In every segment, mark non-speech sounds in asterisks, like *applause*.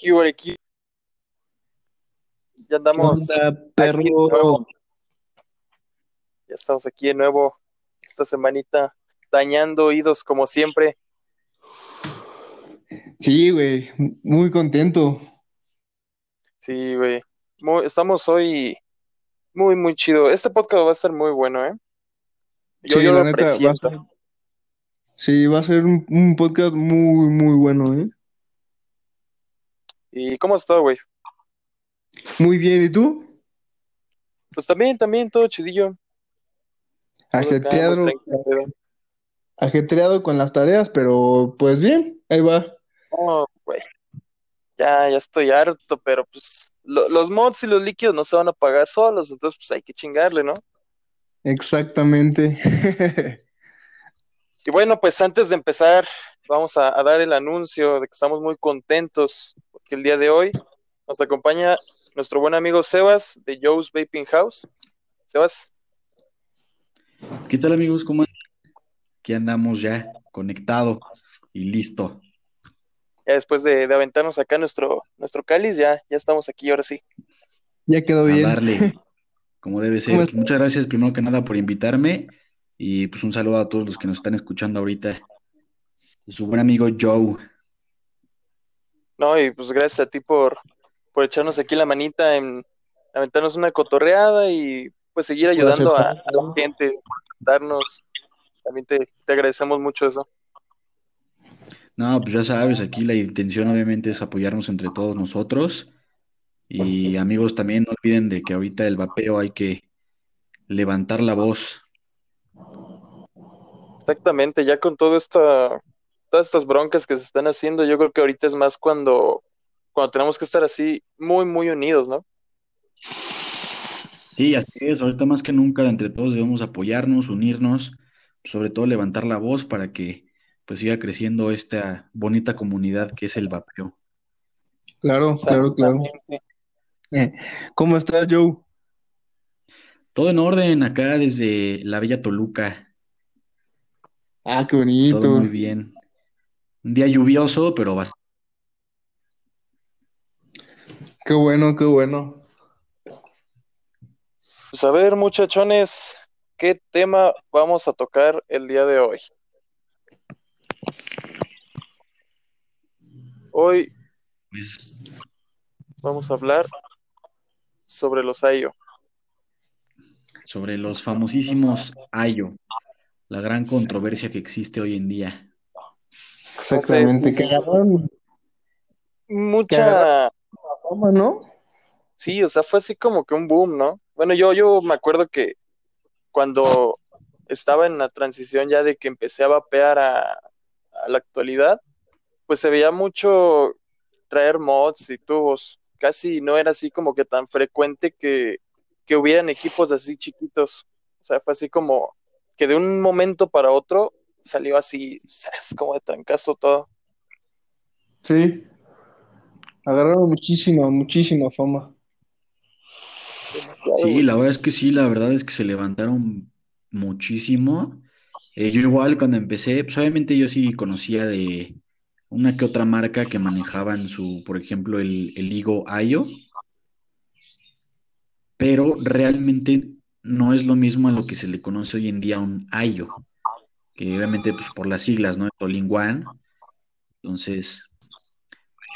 ¿Qué? Ya andamos. Onda, perro. aquí de nuevo. Ya estamos aquí de nuevo esta semanita, dañando oídos como siempre. Sí, güey, muy contento. Sí, güey. Muy- estamos hoy muy, muy chido. Este podcast va a estar muy bueno, ¿eh? Yo, Sí, yo lo neta, va presiento. ser, sí, va a ser un, un podcast muy, muy bueno, ¿eh? ¿Y cómo has estado, güey? Muy bien, ¿y tú? Pues también, también, todo chidillo. Ajetreado, ajetreado con las tareas, pero pues bien, ahí va. No, güey. Ya, ya estoy harto, pero pues lo- los mods y los líquidos no se van a pagar solos, entonces pues hay que chingarle, ¿no? Exactamente. *laughs* Y bueno, pues antes de empezar, vamos a, a dar el anuncio de que estamos muy contentos porque el día de hoy nos acompaña nuestro buen amigo Sebas de Joe's Vaping House. Sebas, ¿Qué tal amigos? ¿Cómo andan? Aquí andamos ya conectado y listo ya después de, de aventarnos acá nuestro, nuestro cáliz, ya, ya estamos aquí ahora sí. Ya quedó a bien. darle *laughs* como debe ¿Cómo ser. Muchas gracias primero que nada por invitarme y pues un saludo a todos los que nos están escuchando ahorita. Su buen amigo Joe. No, y pues gracias a ti por, por echarnos aquí la manita en aventarnos una cotorreada y pues seguir ayudando a la gente, darnos, también te, te agradecemos mucho eso. No, pues ya sabes, aquí la intención obviamente es apoyarnos entre todos nosotros. Y amigos, también no olviden de que ahorita el vapeo hay que levantar la voz. Exactamente, ya con todo esta, todas estas broncas que se están haciendo, yo creo que ahorita es más cuando, cuando tenemos que estar así muy, muy unidos, ¿no? Sí, así es, ahorita más que nunca entre todos debemos apoyarnos, unirnos, sobre todo levantar la voz para que pues siga creciendo esta bonita comunidad que es el vapeo. Claro, claro, claro. ¿Cómo estás, Joe? Todo en orden acá desde la bella Toluca, Ah, qué todo muy bonito. bien. Un día lluvioso, pero va. Qué bueno, qué bueno. Pues a ver, muchachones, ¿qué tema vamos a tocar el día de hoy? Hoy Pues vamos a hablar sobre los IO. sobre los famosísimos Ayo, la gran controversia que existe hoy en día. Exactamente. Que agarraron Mucha, fama, ¿no? sí, o sea, fue así como que un boom, ¿no? Bueno, yo, yo me acuerdo que cuando estaba en la transición ya de que empecé a vapear a, a la actualidad, pues se veía mucho traer mods y tubos. Casi no era así como que tan frecuente que, que hubieran equipos así chiquitos. O sea, fue así como que de un momento para otro salió así, como de trancazo todo. Sí. Agarraron muchísima, muchísima fama. Sí, la verdad es que sí, la verdad es que se levantaron muchísimo. Eh, yo igual cuando empecé, pues obviamente yo sí conocía de una que otra marca que manejaban su, por ejemplo, el, el Higo Ayo, pero realmente no es lo mismo a lo que se le conoce hoy en día un Ayo, que obviamente pues por las siglas, ¿no? One, entonces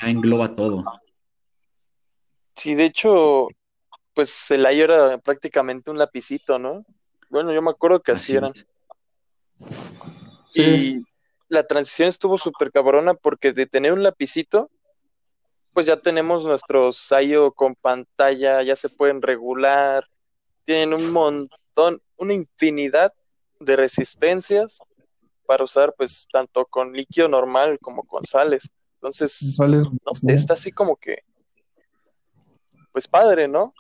ya engloba todo. Sí, de hecho, pues el IO era prácticamente un lapicito, ¿no? Bueno, yo me acuerdo que así Así eran. Sí. Y la transición estuvo súper cabrona porque de tener un lapicito, pues ya tenemos nuestros Sayo con pantalla, ya se pueden regular, tienen un montón, una infinidad de resistencias para usar pues tanto con líquido normal como con sales. Entonces, está así como que, pues padre, ¿no?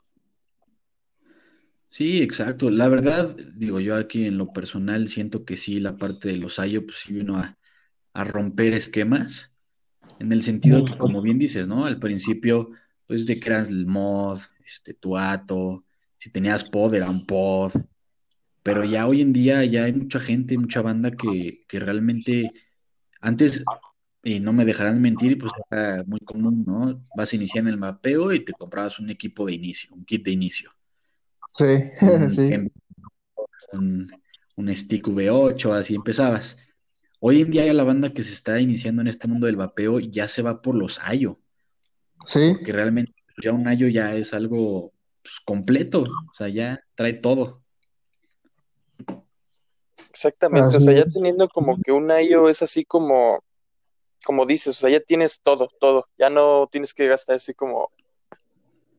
Sí, exacto. La verdad, digo yo aquí en lo personal siento que sí, la parte de los Ayo pues sí vino a, a romper esquemas, en el sentido que como bien dices, ¿no? Al principio, pues de que eras el mod, este, tu ato, si tenías pod era un pod, pero ya hoy en día ya hay mucha gente, mucha banda que, que realmente antes y no me dejarán mentir, pues era muy común, ¿no? Vas a iniciar en el mapeo y te comprabas un equipo de inicio, un kit de inicio. Sí, *laughs* Un, sí. un, un stick V8, así empezabas. Hoy en día ya la banda que se está iniciando en este mundo del vapeo ya se va por los Ayo, Sí, porque realmente ya un Ayo ya es algo pues, completo, o sea, ya trae todo. Exactamente, o sea, ya teniendo como que un IO es así como, como dices, o sea, ya tienes todo, todo, ya no tienes que gastar así como,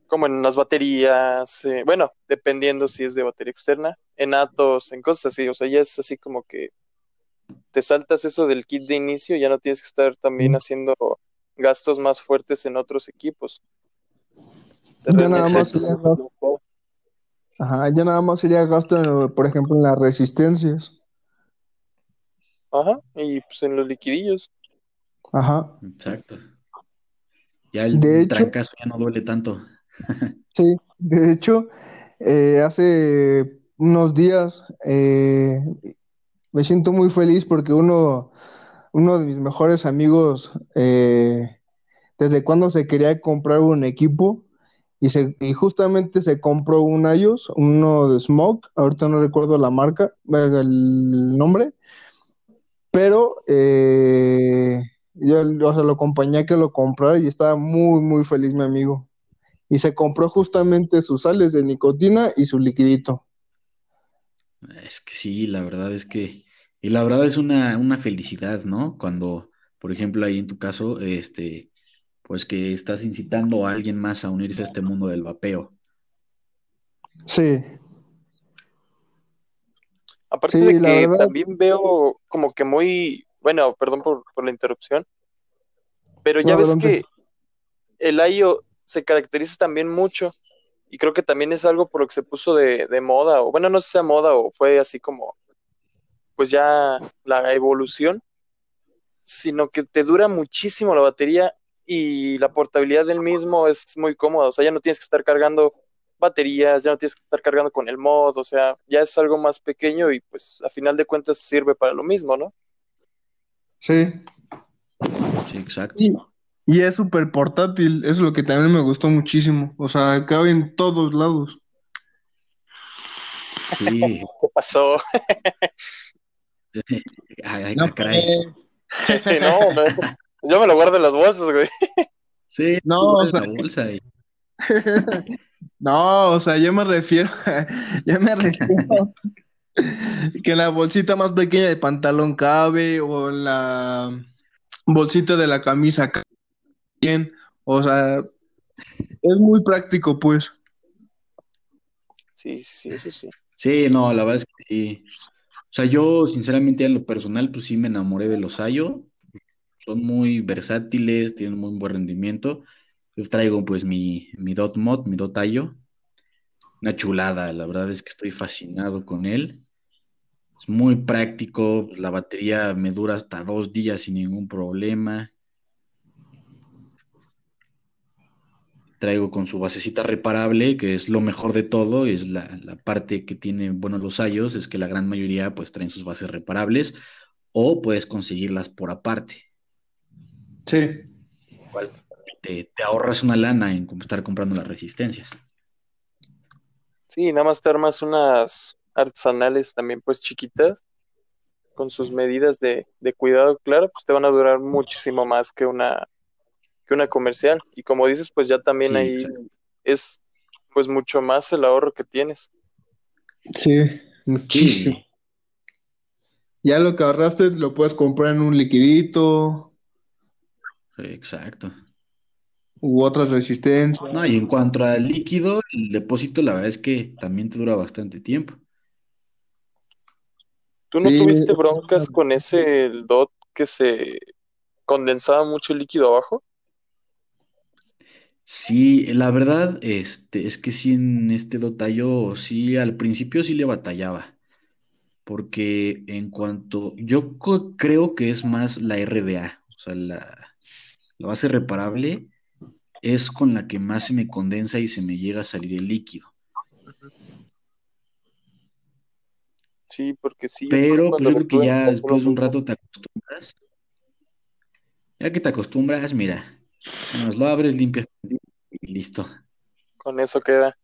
como en las baterías, eh, bueno, dependiendo si es de batería externa, en Atos, en cosas así, o sea, ya es así como que te saltas eso del kit de inicio, ya no tienes que estar también haciendo gastos más fuertes en otros equipos. Ya nada más todo. ajá, ya nada más sería gasto, en, por ejemplo, en las resistencias. Ajá, y pues en los liquidillos. Ajá. Exacto. Ya el De hecho, ya no duele tanto. *laughs* sí, de hecho, eh, hace unos días eh, me siento muy feliz porque uno, uno de mis mejores amigos, eh, desde cuando se quería comprar un equipo y, se, y justamente se compró un iOS, uno de Smoke, ahorita no recuerdo la marca, el nombre, pero eh, yo o sea, lo acompañé a que lo comprara y estaba muy, muy feliz mi amigo. Y se compró justamente sus sales de nicotina y su liquidito. Es que sí, la verdad es que, y la verdad es una, una felicidad, ¿no? Cuando, por ejemplo, ahí en tu caso, este, pues que estás incitando a alguien más a unirse a este mundo del vapeo. Sí, Aparte de sí, que verdad, también veo como que muy, bueno, perdón por, por la interrupción, pero no, ya ves adelante. que el IO se caracteriza también mucho y creo que también es algo por lo que se puso de, de moda, o bueno, no sé si sea moda o fue así como, pues ya la evolución, sino que te dura muchísimo la batería y la portabilidad del mismo es muy cómoda, o sea, ya no tienes que estar cargando baterías, ya no tienes que estar cargando con el mod, o sea, ya es algo más pequeño y pues a final de cuentas sirve para lo mismo, ¿no? Sí. Sí, exacto. Y, y es súper portátil, eso es lo que también me gustó muchísimo. O sea, cabe en todos lados. Sí, *laughs* ¿Qué pasó? *laughs* ay, ay, No, caray. *laughs* no, no, yo me lo guardo en las bolsas, güey. Sí, No, o sea, la bolsa. y- *laughs* no, o sea, yo me refiero, *laughs* yo me refiero que la bolsita más pequeña de pantalón cabe o la bolsita de la camisa cabe bien. O sea, es muy práctico, pues. Sí, sí, sí, eso sí. Sí, no, la verdad es que sí. O sea, yo sinceramente en lo personal, pues sí me enamoré de los Ayo. Son muy versátiles, tienen muy buen rendimiento. Traigo pues mi, mi Dot Mod, mi Dot Ayo. Una chulada, la verdad es que estoy fascinado con él. Es muy práctico, la batería me dura hasta dos días sin ningún problema. Traigo con su basecita reparable, que es lo mejor de todo, es la, la parte que tiene, bueno, los Ayos, es que la gran mayoría pues traen sus bases reparables o puedes conseguirlas por aparte. Sí. Igual te, te ahorras una lana en estar comprando las resistencias. Sí, nada más te armas unas artesanales también pues chiquitas, con sus medidas de, de cuidado, claro, pues te van a durar muchísimo más que una, que una comercial. Y como dices, pues ya también Sí, ahí exacto. es pues mucho más el ahorro que tienes. Sí, muchísimo. Sí, Ya lo que ahorraste lo puedes comprar en un liquidito exacto. U otras resistencias. No, y en cuanto al líquido, el depósito, la verdad es que también te dura bastante tiempo. ¿Tú no Sí, tuviste broncas con ese el DOT que se condensaba mucho el líquido abajo? Sí, la verdad, este, es que sí en este Dotayo, sí, al principio sí le batallaba, porque en cuanto, yo creo que es más la RDA, o sea, la, la base reparable es con la que más se me condensa y se me llega a salir el líquido. Sí, porque sí, Pero pues yo creo que ya después de un rato te acostumbras. Ya que te acostumbras, mira, nos lo abres, limpias y listo. Con eso queda.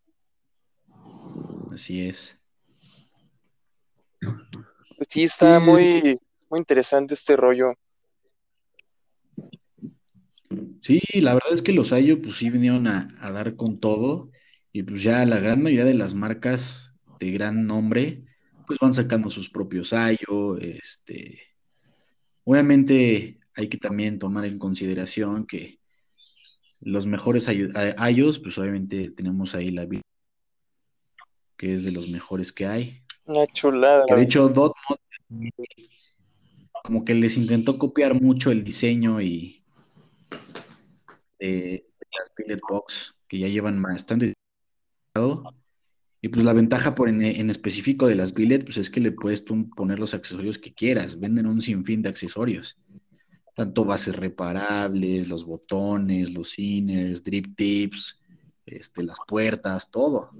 Así es. Pues sí, está muy, muy interesante este rollo. Sí, la verdad es que los Ayo, pues sí vinieron a, a dar con todo. Y pues ya la gran mayoría de las marcas de gran nombre, pues van sacando sus propios Ayo. Este, obviamente hay que también tomar en consideración que los mejores Ayos, pues obviamente tenemos ahí la que es de los mejores que hay. Una chulada. Que de hecho, Dot como que les intentó copiar mucho el diseño y de, las Billet Box, que ya llevan bastante. Y pues la ventaja por en, específico de las Billet, pues es que le puedes tú poner los accesorios que quieras. Venden un sinfín de accesorios. Tanto bases reparables, los botones, los inners, drip tips, este, las puertas, todo.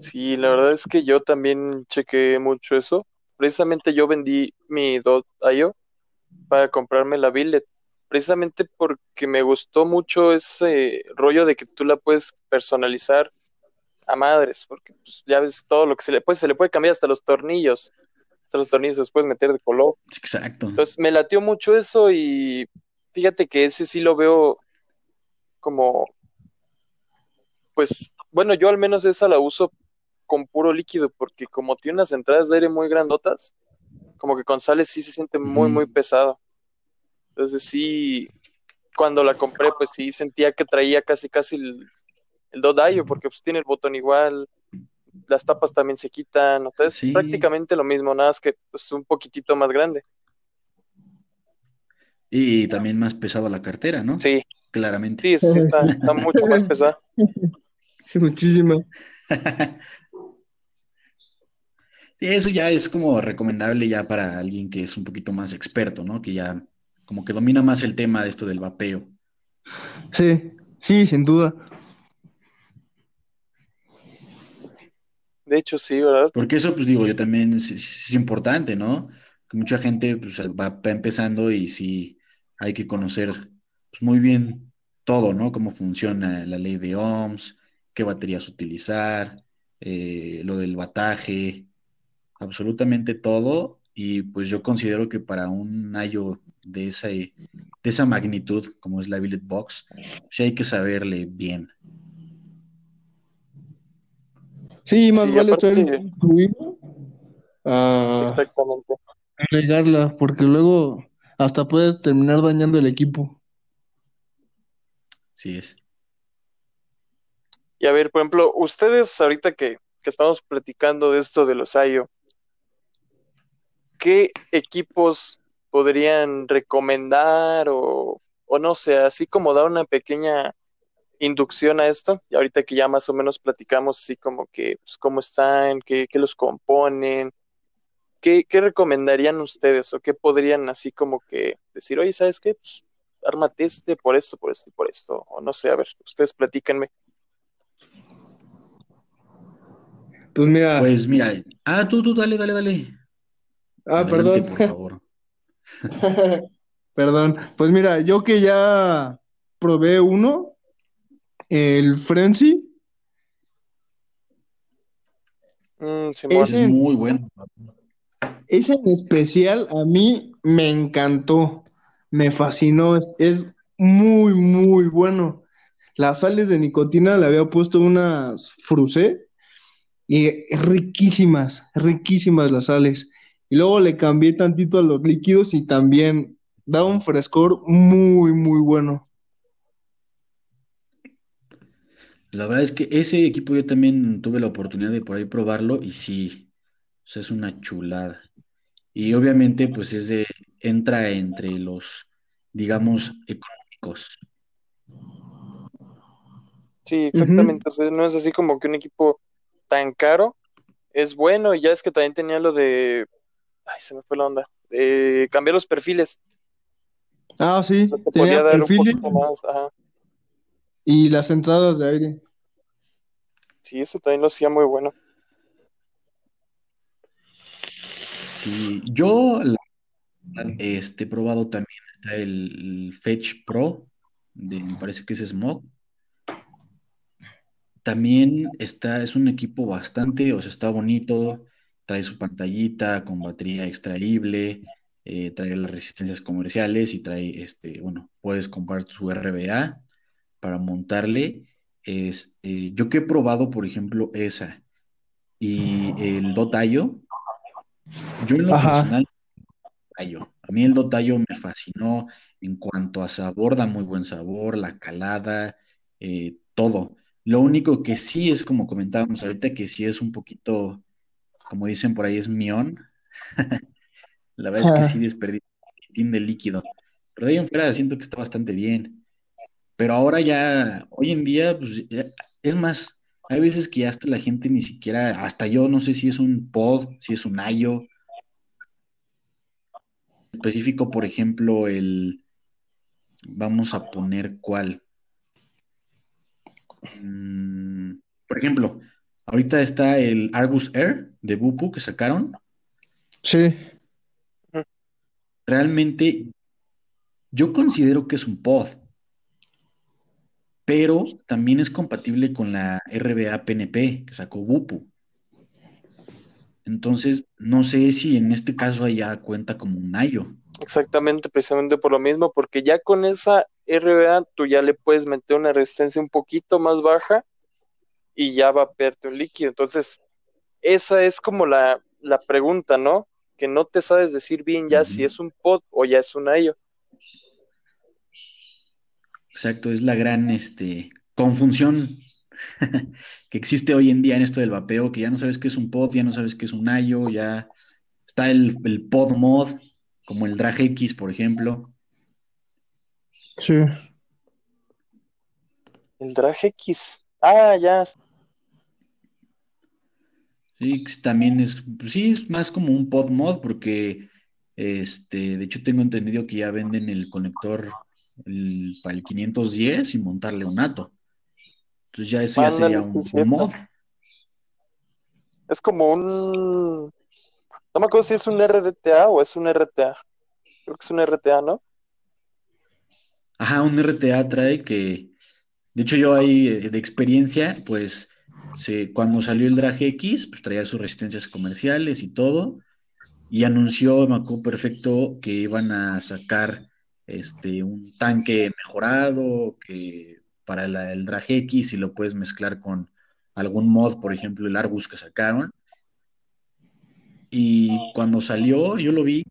Sí, la verdad es que yo también chequé mucho eso. Precisamente yo vendí mi Dot.io para comprarme la billet, precisamente porque me gustó mucho ese rollo de que tú la puedes personalizar a madres, porque pues, ya ves todo lo que se le puede, se le puede cambiar hasta los tornillos, hasta los tornillos los puedes meter de color. Exacto. Entonces me latió mucho eso y fíjate que ese sí lo veo como, pues, bueno, yo al menos esa la uso con puro líquido, porque como tiene unas entradas de aire muy grandotas, como que con sales sí se siente muy, muy pesado. Entonces sí, cuando la compré, pues sí sentía que traía casi, casi el, el Dodayo, porque pues tiene el botón igual, las tapas también se quitan, entonces prácticamente lo mismo, nada más que pues un poquitito más grande. Y también más pesado la cartera, ¿no? Sí. Claramente. Sí, sí está, está mucho más *laughs* pesada. *laughs* Muchísimo. *laughs* Sí, eso ya es como recomendable ya para alguien que es un poquito más experto, ¿no? Que ya como que domina más el tema de esto del vapeo. Sí, sí, sin duda. De hecho, sí, ¿verdad? Porque eso, pues digo, yo también es, importante, ¿no? Que mucha gente pues, va, empezando y sí hay que conocer pues, muy bien todo, ¿no? Cómo funciona la ley de ohms, qué baterías utilizar, eh, lo del bataje, absolutamente todo y pues yo considero que para un ayo de esa, de esa magnitud como es la Billet Box, sí hay que saberle bien. Sí, más vale ser a Exactamente. regarla, porque luego hasta puedes terminar dañando el equipo. Sí es. Y a ver, por ejemplo, ustedes ahorita que, que estamos platicando de esto de los Ayo, ¿qué equipos podrían recomendar o, no sé, así como dar una pequeña inducción a esto? Y ahorita que ya más o menos platicamos así como que pues, cómo están, qué, los componen, ¿qué, recomendarían ustedes o qué podrían así como que decir, oye, ¿sabes qué? Pues ármate este por esto, por esto y por esto. O no sé, a ver, ustedes platíquenme. Pues mira. Pues mira, ah, tú, tú, dale, dale, dale. Ah, perdón. Por favor. *laughs* perdón. Pues mira, yo que ya probé uno, el Frenzy. Mm, ese, muy bueno. Ese en especial a mí me encantó, me fascinó, es, es muy, muy bueno. Las sales de nicotina le había puesto unas frusé y riquísimas, riquísimas las sales. Y luego le cambié tantito a los líquidos y también da un frescor muy, muy bueno. La verdad es que ese equipo yo también tuve la oportunidad de por ahí probarlo y sí, es una chulada. Y obviamente pues es de, entra entre los, digamos, económicos. Sí, exactamente. no es así como que un equipo tan caro es bueno y ya es que también tenía lo de Ay, se me fue la onda. Eh, cambié los perfiles. Ah, sí. podía dar perfiles y las entradas de aire. Sí, eso también lo hacía muy bueno. Sí, yo Este probado también está el, Fetch Pro, de, me parece que es Smog. También está, es un equipo bastante, o sea, está bonito, trae su pantallita con batería extraíble, eh, trae las resistencias comerciales y trae, este, bueno, puedes comprar su RBA para montarle. Este, yo que he probado, por ejemplo, esa y el Dotayo, yo en lo personal, a mí el Dotayo me fascinó en cuanto a sabor, da muy buen sabor, la calada, eh, todo. Lo único que sí es, como comentábamos ahorita, que sí es un poquito, como dicen por ahí, es mión. *laughs* La verdad es que sí desperdicia un de líquido. Pero de ahí en fuera siento que está bastante bien. Pero ahora ya, hoy en día, pues, es más, hay veces que hasta la gente ni siquiera, hasta yo no sé si es un pod, si es un ayo. Específico, por ejemplo, el, vamos a poner cuál. Mm, por ejemplo, ahorita está el Argus Air de Bupu que sacaron. Sí. Realmente, yo considero que es un pod, pero también es compatible con la RBA PNP que sacó Bupu. Entonces, no sé si en este caso allá cuenta como un ayo. Exactamente, precisamente por lo mismo, porque ya con esa RBA tú ya le puedes meter una resistencia un poquito más baja y ya va a perderte un líquido. Entonces, esa es como la, la pregunta, ¿no? Que no te sabes decir bien ya si es un pod o ya es un ayo. Exacto, es la gran este, confusión *laughs* que existe hoy en día en esto del vapeo, que ya no sabes qué es un pod, ya no sabes qué es un ayo, ya está el, el pod mod, como el Drag X, por ejemplo. Sí. El Drag X. Ah, ya. Sí, también es, pues sí, es más como un pod mod porque, este, de hecho tengo entendido que ya venden el conector para el 510 y montarle un ATO. Entonces ya eso ya sería un, mod. Es como un, no me acuerdo si es un RDTA o es un RTA. Creo que es un RTA, ¿no? Ajá, un RTA trae que, de hecho yo ahí eh, de experiencia, pues cuando salió el Drag X, pues traía sus resistencias comerciales y todo, y anunció, me acuerdo perfecto, que iban a sacar este, un tanque mejorado, que para el Drag X, y lo puedes mezclar con algún mod, por ejemplo, el Argus que sacaron. Y cuando salió, yo lo vi.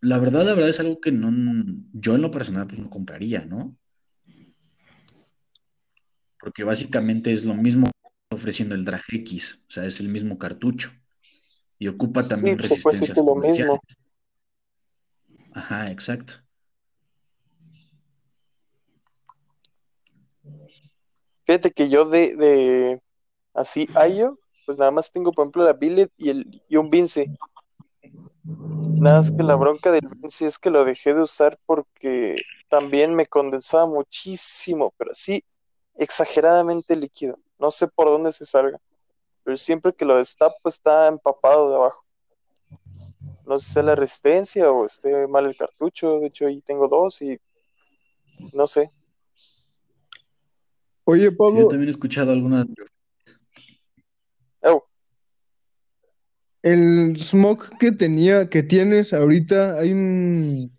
La verdad, la verdad es algo que no, yo en lo personal pues no compraría, ¿no? porque básicamente es lo mismo ofreciendo el Drag X, o sea, es el mismo cartucho y ocupa también sí, resistencias lo mismo. Ajá, exacto. Fíjate que yo de, de así Ayo, pues nada más tengo por ejemplo la Billet y, el, y un Vince. Nada más que la bronca del Vince es que lo dejé de usar porque también me condensaba muchísimo, pero sí, exageradamente líquido. No sé por dónde se salga, pero siempre que lo destapo está empapado de abajo. No sé si es la resistencia o esté mal el cartucho. De hecho, ahí tengo dos y no sé. Oye, Pablo. yo también he escuchado algunas. Oh. El smoke que tenía, que tienes ahorita, hay un.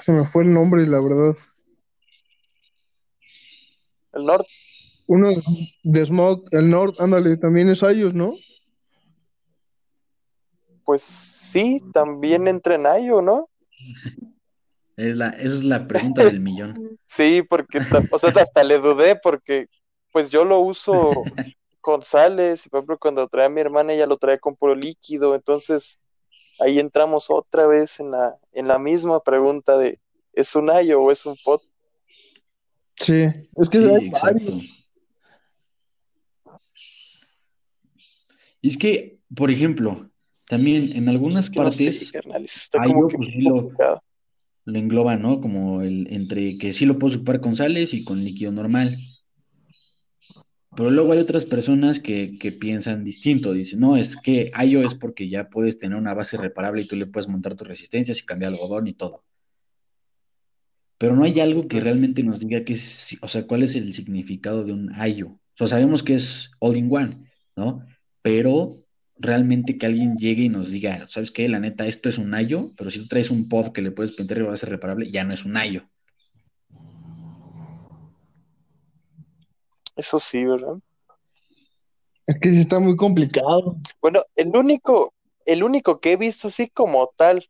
Se me fue el nombre, la verdad. El Nord. Uno de Smog, el Nord, ándale, también es ellos, ¿no? Pues sí, también entra en Ayo, ¿no? Es la, esa es la pregunta del millón. *laughs* sí, porque, o sea, hasta le dudé porque, pues yo lo uso *laughs* con sales y por ejemplo cuando trae a mi hermana ella lo trae con puro líquido, entonces ahí entramos otra vez en la, en la misma pregunta de ¿es un ayo o es un pot? Sí, es que hay exacto. Y es que, por ejemplo, también en algunas partes hay pues, lo, lo, engloba, ¿no? Como el entre que sí lo puedo ocupar con sales y con líquido normal. Pero luego hay otras personas que, que piensan distinto. Dicen, no, es que Ayo es porque ya puedes tener una base reparable y tú le puedes montar tus resistencias y cambiar algodón y todo. Pero no hay algo que realmente nos diga qué es, o sea, cuál es el significado de un Ayo. O sea, sabemos que es all in one, ¿no? Pero realmente que alguien llegue y nos diga, ¿sabes qué? La neta, esto es un Ayo, pero si tú traes un pod que le puedes pintar y va a ser reparable, ya no es un Ayo. Eso sí, ¿verdad? Es que sí está muy complicado. Bueno, el único, el único que he visto así como tal,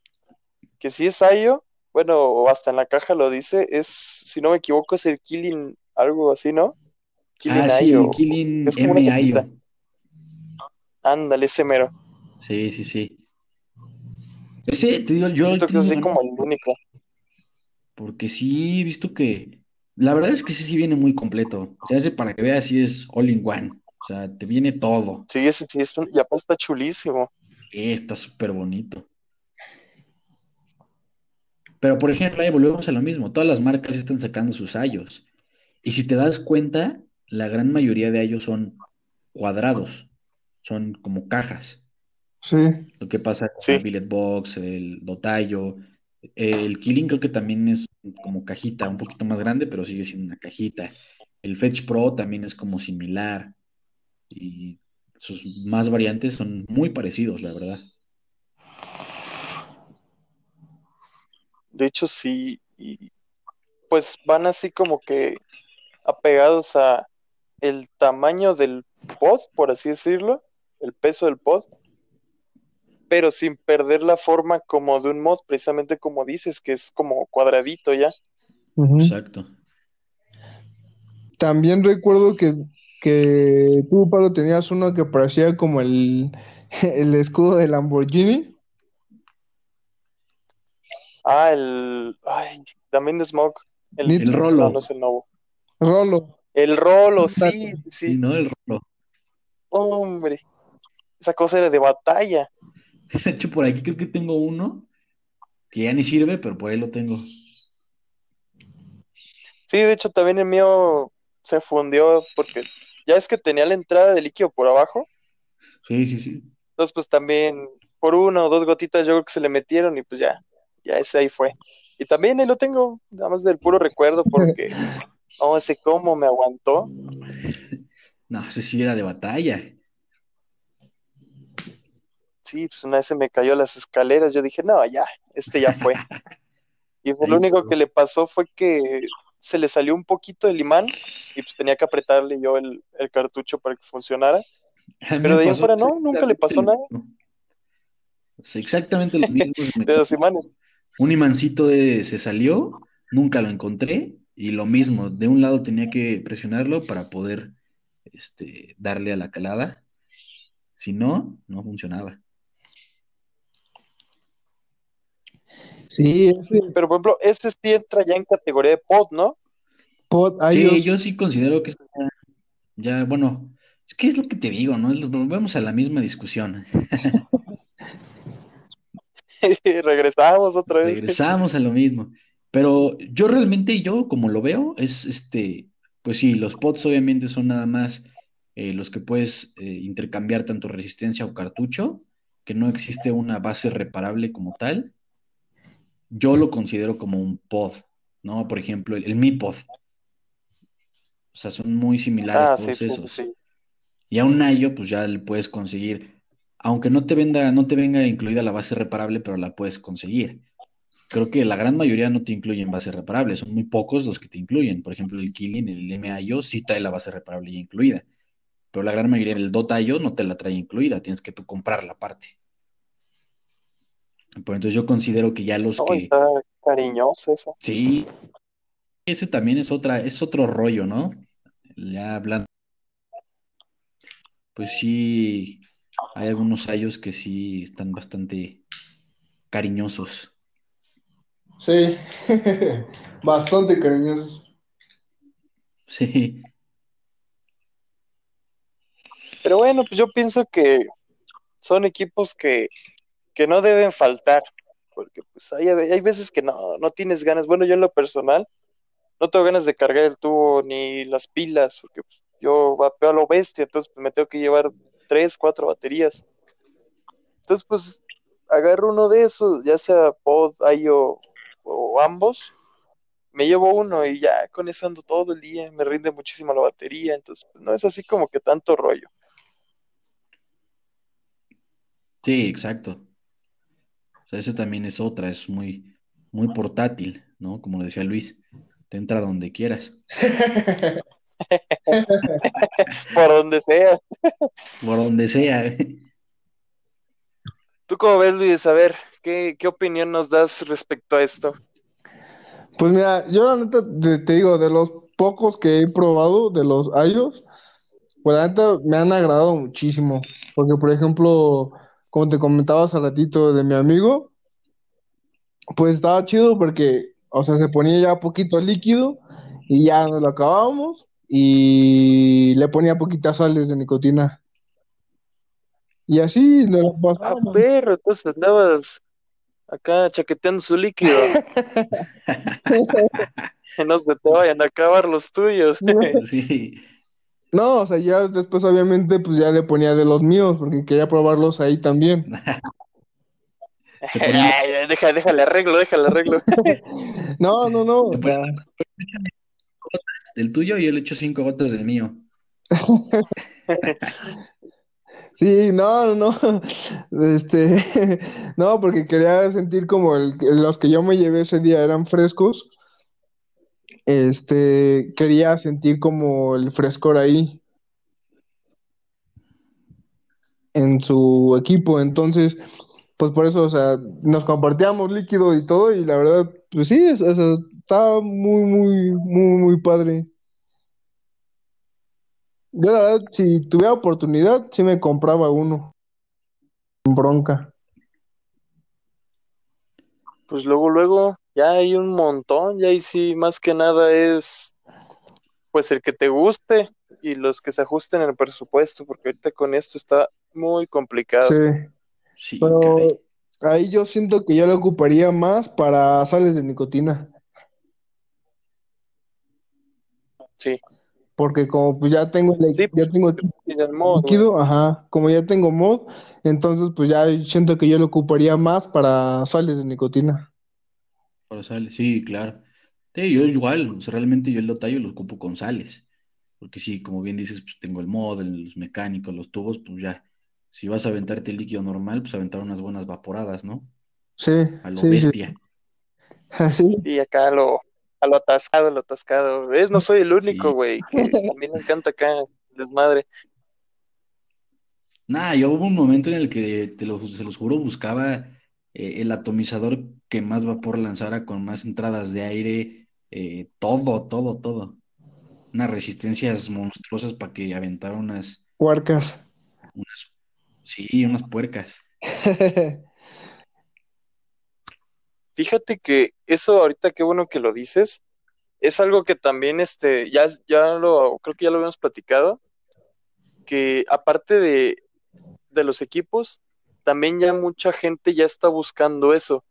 que sí es Ayo, bueno, o hasta en la caja lo dice, es, si no me equivoco, es el Killing, algo así, ¿no? Killing Ah, sí, Ayo. el Killing Es como una M. cosita. Ayo. Ándale, ese mero. Sí, sí, sí. Ese, te digo, yo Siento que es así como el único. porque sí he visto que, la verdad es que sí, sí viene muy completo. O sea, ese para que veas, sí es all in one. O sea, te viene todo. Sí, ese sí es un, y aparte está chulísimo. Eh, está súper bonito. Pero, por ejemplo, ahí volvemos a lo mismo. Todas las marcas están sacando sus ayos. Y si te das cuenta, la gran mayoría de ayos son cuadrados. Son como cajas. Sí. Lo que pasa con Sí. el Billet Box, el Dotayo. El Killing creo que también es como cajita, un poquito más grande, pero sigue siendo una cajita. El Fetch Pro también es como similar. Y sus más variantes son muy parecidos, la verdad. De hecho, sí. Y pues van así como que apegados a el tamaño del pod, por así decirlo, el peso del pod, pero sin perder la forma como de un mod, precisamente como dices, que es como cuadradito ya. Exacto. También recuerdo que, que tú, Pablo, tenías uno que parecía como el, *laughs* el escudo de Lamborghini. Ah, el. Ay, también de Smoke. El, Rolo. no, no es el nuevo. Rolo. El Rolo, sí, Sí, sí. ¿no? El rolo. Hombre, esa cosa era de batalla. De hecho, por aquí creo que tengo uno que ya ni sirve, pero por ahí lo tengo. Sí, de hecho también el mío se fundió porque ya es que tenía la entrada de líquido por abajo. Sí, sí, sí. Entonces, pues también por una o dos gotitas yo creo que se le metieron y pues ya, ya ese ahí fue. Y también ahí lo tengo, nada más del puro recuerdo porque *laughs* no sé cómo me aguantó. No, ese sí era de batalla. Sí, pues una vez se me cayó las escaleras, yo dije, no, ya, este ya fue. *laughs* Y pues, lo único que le pasó fue que se le salió un poquito el imán y pues tenía que apretarle yo el, el cartucho para que funcionara. *laughs* Pero de ahí fuera no, nunca le pasó nada exactamente lo mismo. Exactamente lo de los imanes. Un imancito de, se salió, nunca lo encontré, y lo mismo, de un lado tenía que presionarlo para poder este, darle a la calada. Si no, no funcionaba. Sí, ese Pero por ejemplo, ese sí entra ya en categoría de pod, ¿no? pod, Sí, ellos, yo sí considero que está ya, ya, bueno, es que es lo que te digo, ¿no? Volvemos a la misma discusión. *laughs* Regresamos otra vez. Regresamos a lo mismo. Pero yo realmente, yo como lo veo, es este, pues sí, los pods obviamente son nada más eh, los que puedes eh, intercambiar tanto resistencia o cartucho, que no existe una base reparable como tal. Yo lo considero como un pod, ¿no? Por ejemplo, el, el Mi Pod. O sea, son muy similares Ah, todos sí, sí, esos. sí. Y a un Nayo, pues ya le puedes conseguir, aunque no te venda, no te venga incluida la base reparable, pero la puedes conseguir. Creo que la gran mayoría no te incluyen base reparable, son muy pocos los que te incluyen. Por ejemplo, el Killing, el MIO, sí trae la base reparable ya incluida. Pero la gran mayoría del Dota.io no te la trae incluida, tienes que tú comprarla aparte. Pues entonces yo considero que ya los No, que, está cariñoso esa. sí, ese también es otra, es otro rollo, ¿no? Ya hablando, pues sí, hay algunos ayos que sí están bastante cariñosos. sí, *laughs* bastante cariñosos. Sí, Pero bueno, pues yo pienso que son equipos que, que no deben faltar, porque pues hay, hay veces que no, no tienes ganas. Bueno, yo en lo personal no tengo ganas de cargar el tubo ni las pilas, porque pues, yo vapeo a lo bestia, entonces pues, me tengo que llevar tres, cuatro baterías. Entonces, pues agarro uno de esos, ya sea pod, IO o ambos, me llevo uno y ya con eso ando todo el día, me rinde muchísimo la batería, entonces pues, no es así como que tanto rollo. Sí, exacto. Sea, esa también es otra, es muy, muy portátil, ¿no? Como decía Luis, te entra donde quieras. *laughs* Por donde sea. Por donde sea. ¿Tú cómo ves, Luis? A ver, ¿qué, qué opinión nos das respecto a esto? Pues mira, yo la neta te, te digo, de los pocos que he probado, de los iOS, pues la neta me han agradado muchísimo. Porque, por ejemplo, como te comentaba hace ratito de mi amigo, pues estaba chido porque, o sea, se ponía ya poquito líquido y ya nos lo acabábamos y le ponía poquitas sales de nicotina. Y así nos lo Ah, pasábamos. perro, entonces andabas acá chaqueteando su líquido. *laughs* *laughs* Que no se te vayan a acabar los tuyos. *laughs* Sí. No, o sea, ya después obviamente pues ya le ponía de los míos porque quería probarlos ahí también. *laughs* Ay, deja, déjale arreglo, déjale arreglo. *laughs* No, no, no. Del tuyo y yo le echo cinco gotas del mío. *laughs* Sí, no, no, no. Este, no, porque quería sentir como el, los que yo me llevé ese día eran frescos. Este, quería sentir como el frescor ahí en su equipo. Entonces, pues por eso, o sea, nos compartíamos líquido y todo, y la verdad, pues sí, es, es- está muy, muy, muy, muy padre. Yo la verdad, si tuviera oportunidad, sí me compraba uno. Bronca. Pues luego, luego, ya hay un montón, ya ahí sí, más que nada es, pues el que te guste y los que se ajusten en el presupuesto, porque ahorita con esto está muy complicado. Sí, Sí, pero caray. ahí yo siento que yo lo ocuparía más para sales de nicotina. Sí, Porque como pues ya tengo el, Sí, ya tengo y modo, güey. líquido, ajá, como ya tengo mod, entonces pues ya siento que yo lo ocuparía más para sales de nicotina. Para sales, sí, claro. Sí, yo igual, o sea, realmente yo el Lotayo lo ocupo con sales. Porque sí, como bien dices, pues tengo el mod, el- los mecánicos, los tubos, pues ya. Si vas a aventarte el líquido normal, pues aventar unas buenas vaporadas, ¿no? Sí, A lo sí, sí. bestia. Así. Y acá lo, a lo atascado, lo atascado. ¿Ves? No soy el único, Sí. güey, que *laughs* también me encanta acá el desmadre. Nada, yo hubo un momento en el que, te lo, se los juro, buscaba eh, el atomizador que más vapor lanzara con más entradas de aire, eh, todo, todo, todo. Unas resistencias monstruosas para que aventara unas, Huarcas. unas, sí, unas puercas. *laughs* Fíjate que eso ahorita qué bueno que lo dices, es algo que también este ya ya lo creo que ya lo habíamos platicado, que aparte de de los equipos, también ya mucha gente ya está buscando eso.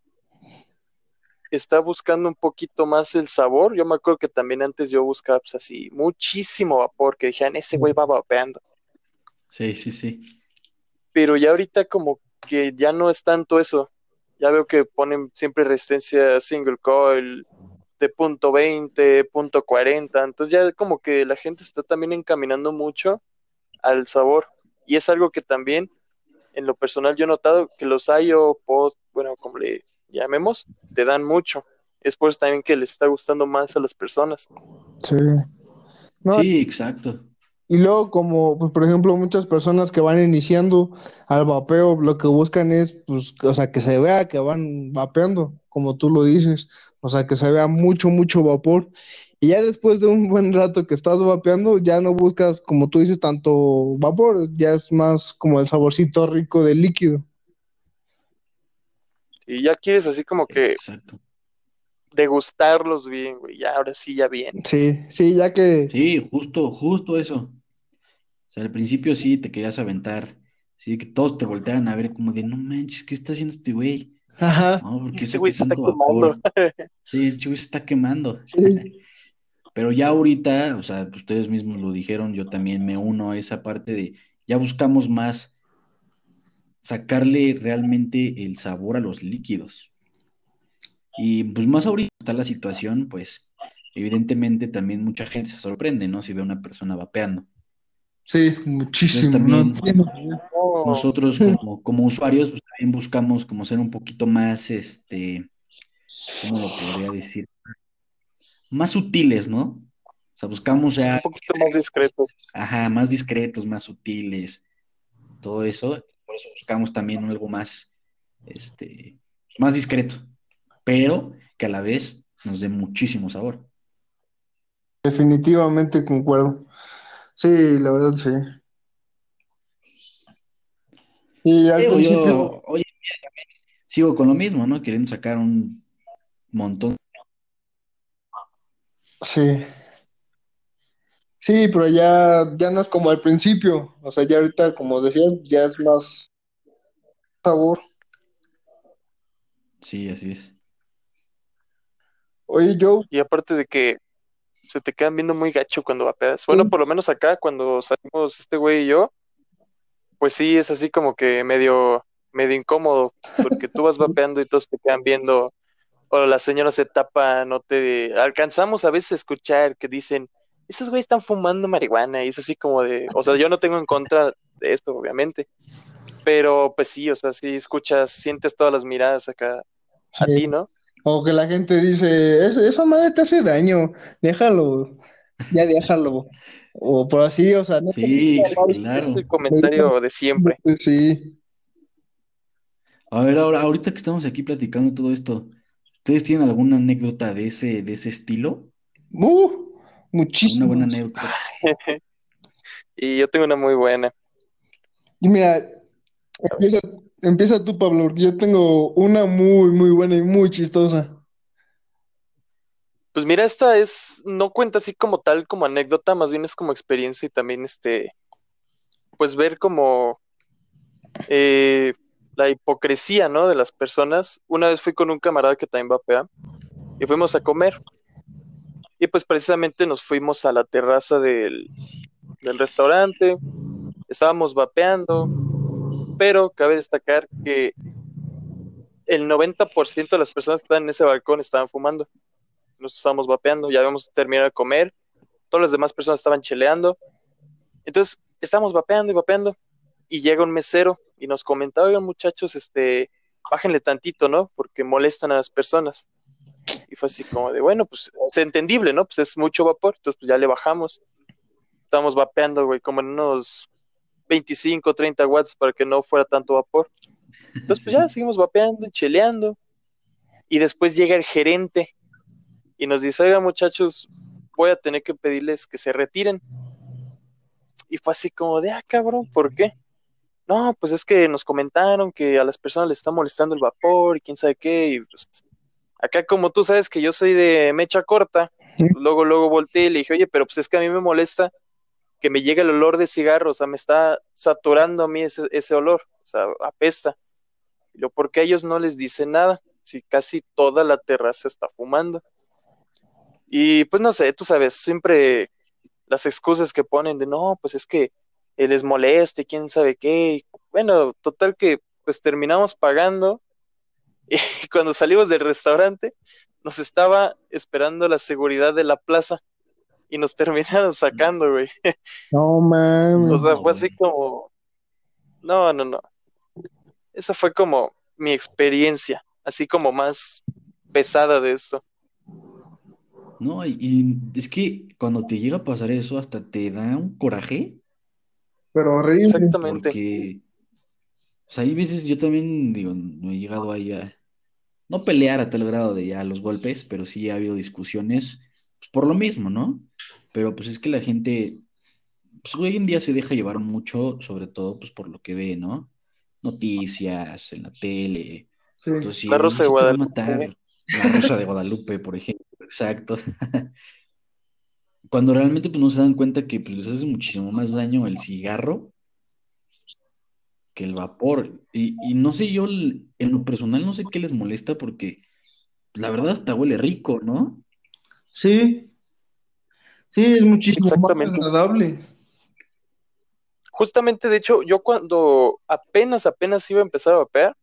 Está buscando un poquito más el sabor. Yo me acuerdo que también antes yo buscaba pues, así muchísimo vapor, que dijeran, ese güey va vapeando. Sí, sí, sí. Pero ya ahorita como que ya no es tanto eso. Ya veo que ponen siempre resistencia single coil de punto 20, punto 40. Entonces ya como que la gente está también encaminando mucho al sabor. Y es algo que también en lo personal yo he notado que los IO pod, bueno, como le llamemos, te dan mucho. Es por eso también que les está gustando más a las personas. Sí. No, Sí, exacto. y luego como, pues por ejemplo, muchas personas que van iniciando al vapeo, lo que buscan es, pues, o sea, que se vea que van vapeando, como tú lo dices, o sea, que se vea mucho, mucho vapor. Y ya después de un buen rato que estás vapeando, ya no buscas, como tú dices, tanto vapor, ya es más como el saborcito rico del líquido. Y ya quieres así como que Exacto. degustarlos bien, güey. Ya, ahora sí, ya bien. Sí, sí, ya que, Sí, justo, justo eso. O sea, al principio sí te querías aventar, sí, que todos te voltearan a ver como de, no manches, ¿qué está haciendo este güey? ajá, No, porque Este güey se está quemando. Sí, este güey se está quemando. sí. *laughs* Pero ya ahorita, o sea, ustedes mismos lo dijeron, yo también me uno a esa parte de, ya buscamos más sacarle realmente el sabor a los líquidos. Y pues más ahorita está la situación, pues evidentemente también mucha gente se sorprende, ¿no? Si ve a una persona vapeando. Sí, muchísimo. Entonces, también nosotros como, como usuarios, pues también buscamos como ser un poquito más, este, ¿cómo lo podría decir? Más sutiles, ¿no? O sea, buscamos ya... Un poquito más discretos. Ajá, más discretos, más sutiles, todo eso. Por eso buscamos también algo más, este, más discreto, pero que a la vez nos dé muchísimo sabor. Definitivamente concuerdo. Sí, la verdad sí. Y al Digo, principio, yo hoy en día también sigo con lo mismo, ¿no? Queriendo sacar un montón. sí. Sí, pero ya, ya no es como al principio. O sea, ya ahorita, como decías, ya es más sabor. Sí, así es. Oye, Joe, Y aparte de que se te quedan viendo muy gacho cuando vapeas. Bueno, sí, por lo menos acá, cuando salimos este güey y yo, pues sí, es así como que medio, medio incómodo, porque tú vas *laughs* vapeando y todos te quedan viendo, o las señoras se tapan, no te... Alcanzamos a veces a escuchar que dicen, esos güeyes están fumando marihuana, y es así como de, o sea, yo no tengo en contra de esto, obviamente, pero pues sí, o sea, sí escuchas, sientes todas las miradas acá a sí. ti, ¿no? O que la gente dice, "Es- esa madre te hace daño, déjalo, ya déjalo. O por así, o sea, no Sí, Es el claro. comentario de siempre. sí. A ver, ahora, ahorita que estamos aquí platicando todo esto, ¿ustedes tienen alguna anécdota de ese, de ese estilo? Uh, ¿Alguna buena muchísimos. anécdota? *laughs* Y yo tengo una muy buena. Y mira, empieza, empieza tú, Pablo, porque yo tengo una muy, muy buena y muy chistosa. Pues mira, esta es, no cuenta así como tal, como anécdota, más bien es como experiencia y también este, pues ver como eh, la hipocresía, ¿no? De las personas. Una vez fui con un camarada que también vapea y fuimos a comer y pues precisamente nos fuimos a la terraza del, del restaurante, estábamos vapeando, pero cabe destacar que el 90% de las personas que estaban en ese balcón estaban fumando. Nosotros estábamos vapeando, ya habíamos terminado de comer, todas las demás personas estaban cheleando. Entonces, estábamos vapeando y vapeando, y llega un mesero y nos comenta, oigan muchachos, este, bájenle tantito, ¿no? Porque molestan a las personas. Y fue así como de, bueno, pues es entendible, ¿no? Pues es mucho vapor, entonces pues ya le bajamos. Estábamos vapeando, güey, como en unos 25, 30 watts para que no fuera tanto vapor. Entonces, pues ya seguimos vapeando, cheleando. Y después llega el gerente y nos dice, oigan muchachos, voy a tener que pedirles que se retiren. Y fue así como de, ah, cabrón, ¿por qué? No, pues es que nos comentaron que a las personas les está molestando el vapor y quién sabe qué. Y pues, acá como tú sabes que yo soy de mecha corta, luego, luego volteé y le dije, oye, pero pues es que a mí me molesta que me llegue el olor de cigarro, o sea, me está saturando a mí ese, ese olor, o sea, apesta. Y yo, ¿por qué a ellos no les dice nada? Si casi toda la terraza está fumando. Y pues no sé, tú sabes, siempre las excusas que ponen de no, pues es que les moleste, quién sabe qué. Y, bueno, total que pues terminamos pagando y *laughs* cuando salimos del restaurante nos estaba esperando la seguridad de la plaza y nos *laughs* terminaron sacando, güey. No mames. O sea, fue así como, no, no, no. Esa fue como mi experiencia, así como más pesada de esto. No, y, y es que cuando te llega a pasar eso, hasta te da un coraje, Pero horrible. Exactamente. porque, sea, hay veces yo también, digo, no he llegado ahí a, no pelear a tal grado de ya los golpes, pero sí ha habido discusiones, pues, por lo mismo, ¿no? Pero pues es que la gente, pues hoy en día se deja llevar mucho, sobre todo pues por lo que ve, ¿no? Noticias, en la tele. Sí. Entonces, si La Rosa de Guadalupe. matar, la Rosa de Guadalupe, por ejemplo, exacto. *laughs* Cuando realmente pues no se dan cuenta que pues, les hace muchísimo más daño el cigarro que el vapor. Y, y no sé, yo en lo personal no sé qué les molesta porque la verdad hasta huele rico, ¿no? Sí. Sí, es muchísimo más agradable. Justamente, de hecho, yo cuando apenas, apenas iba a empezar a vapear,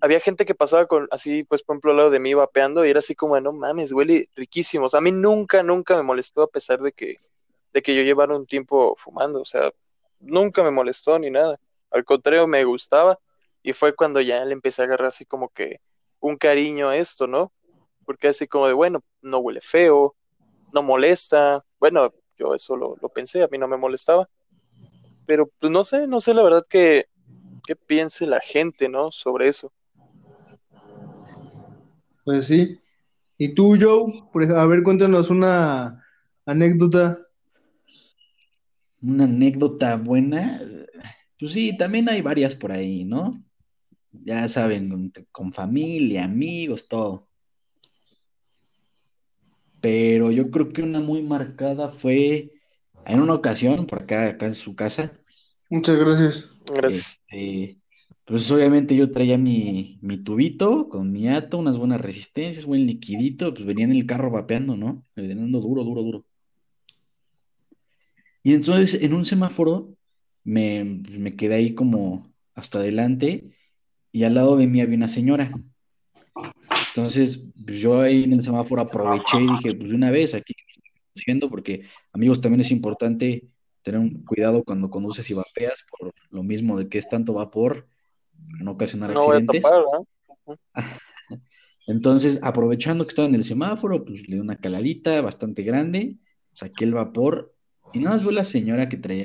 había gente que pasaba con, así, pues, por ejemplo, al lado de mí vapeando y era así como, no mames, huele riquísimo. O sea, a mí nunca, nunca me molestó a pesar de que, de que yo llevara un tiempo fumando. O sea, nunca me molestó ni nada. Al contrario, me gustaba y fue cuando ya le empecé a agarrar así como que un cariño a esto, ¿no? Porque así como de, bueno, no huele feo, no molesta. Bueno, yo eso lo, lo pensé, a mí no me molestaba. Pero pues no sé, no sé la verdad que, qué piense la gente, ¿no? Sobre eso. Pues sí. ¿Y tú, Joe? A ver, cuéntanos una anécdota. Una anécdota buena. Pues sí, también hay varias por ahí, ¿no? Ya saben, con familia, amigos, todo. Pero yo creo que una muy marcada fue en una ocasión, por acá, acá en su casa. Muchas gracias. Gracias. Este, pues obviamente yo traía mi, mi tubito con mi ato, unas buenas resistencias, buen liquidito, pues venía en el carro vapeando, ¿no? Vendiendo duro, duro, duro. Y entonces en un semáforo me, me quedé ahí como hasta adelante y al lado de mí había una señora. Entonces pues, yo ahí en el semáforo aproveché y dije, pues de una vez aquí conduciendo, porque amigos también es importante tener un cuidado cuando conduces y vapeas por lo mismo de que es tanto vapor no ocasionar accidentes. *laughs* Entonces, aprovechando que estaba en el semáforo, pues le di una caladita bastante grande, saqué el vapor y nada más veo la señora que traía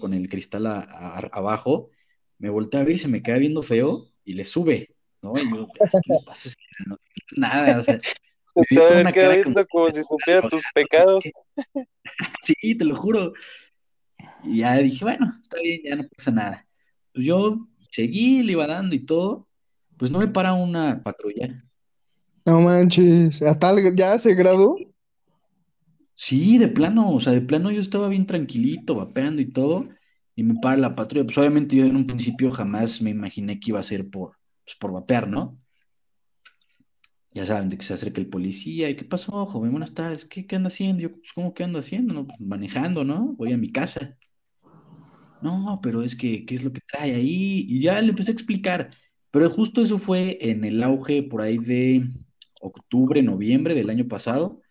con el cristal abajo, me volteé a ver y se me queda viendo feo y le sube, ¿no? Y yo, ¿qué pasa? No, nada, o sea, *laughs* me queda viendo como si supiera tus pecados. *laughs* sí, te lo juro. Y ya dije, bueno, está bien, ya no pasa nada. Pues yo seguí, le iba dando y todo, pues no me para una patrulla. No manches, ¿a tal ya se graduó? Sí, de plano, o sea, de plano yo estaba bien tranquilito, vapeando y todo, y me para la patrulla. Pues obviamente yo en un principio jamás me imaginé que iba a ser por, pues, por vapear, ¿no? Ya saben, de que se acerca el policía, ¿y qué pasó, joven? Buenas tardes, ¿qué, qué anda haciendo? Yo, pues, ¿cómo que ando haciendo? No, pues, manejando, ¿no? Voy a mi casa no, pero es que, ¿qué es lo que trae ahí? Y ya le empecé a explicar, pero justo eso fue en el auge por ahí de octubre, noviembre del año pasado,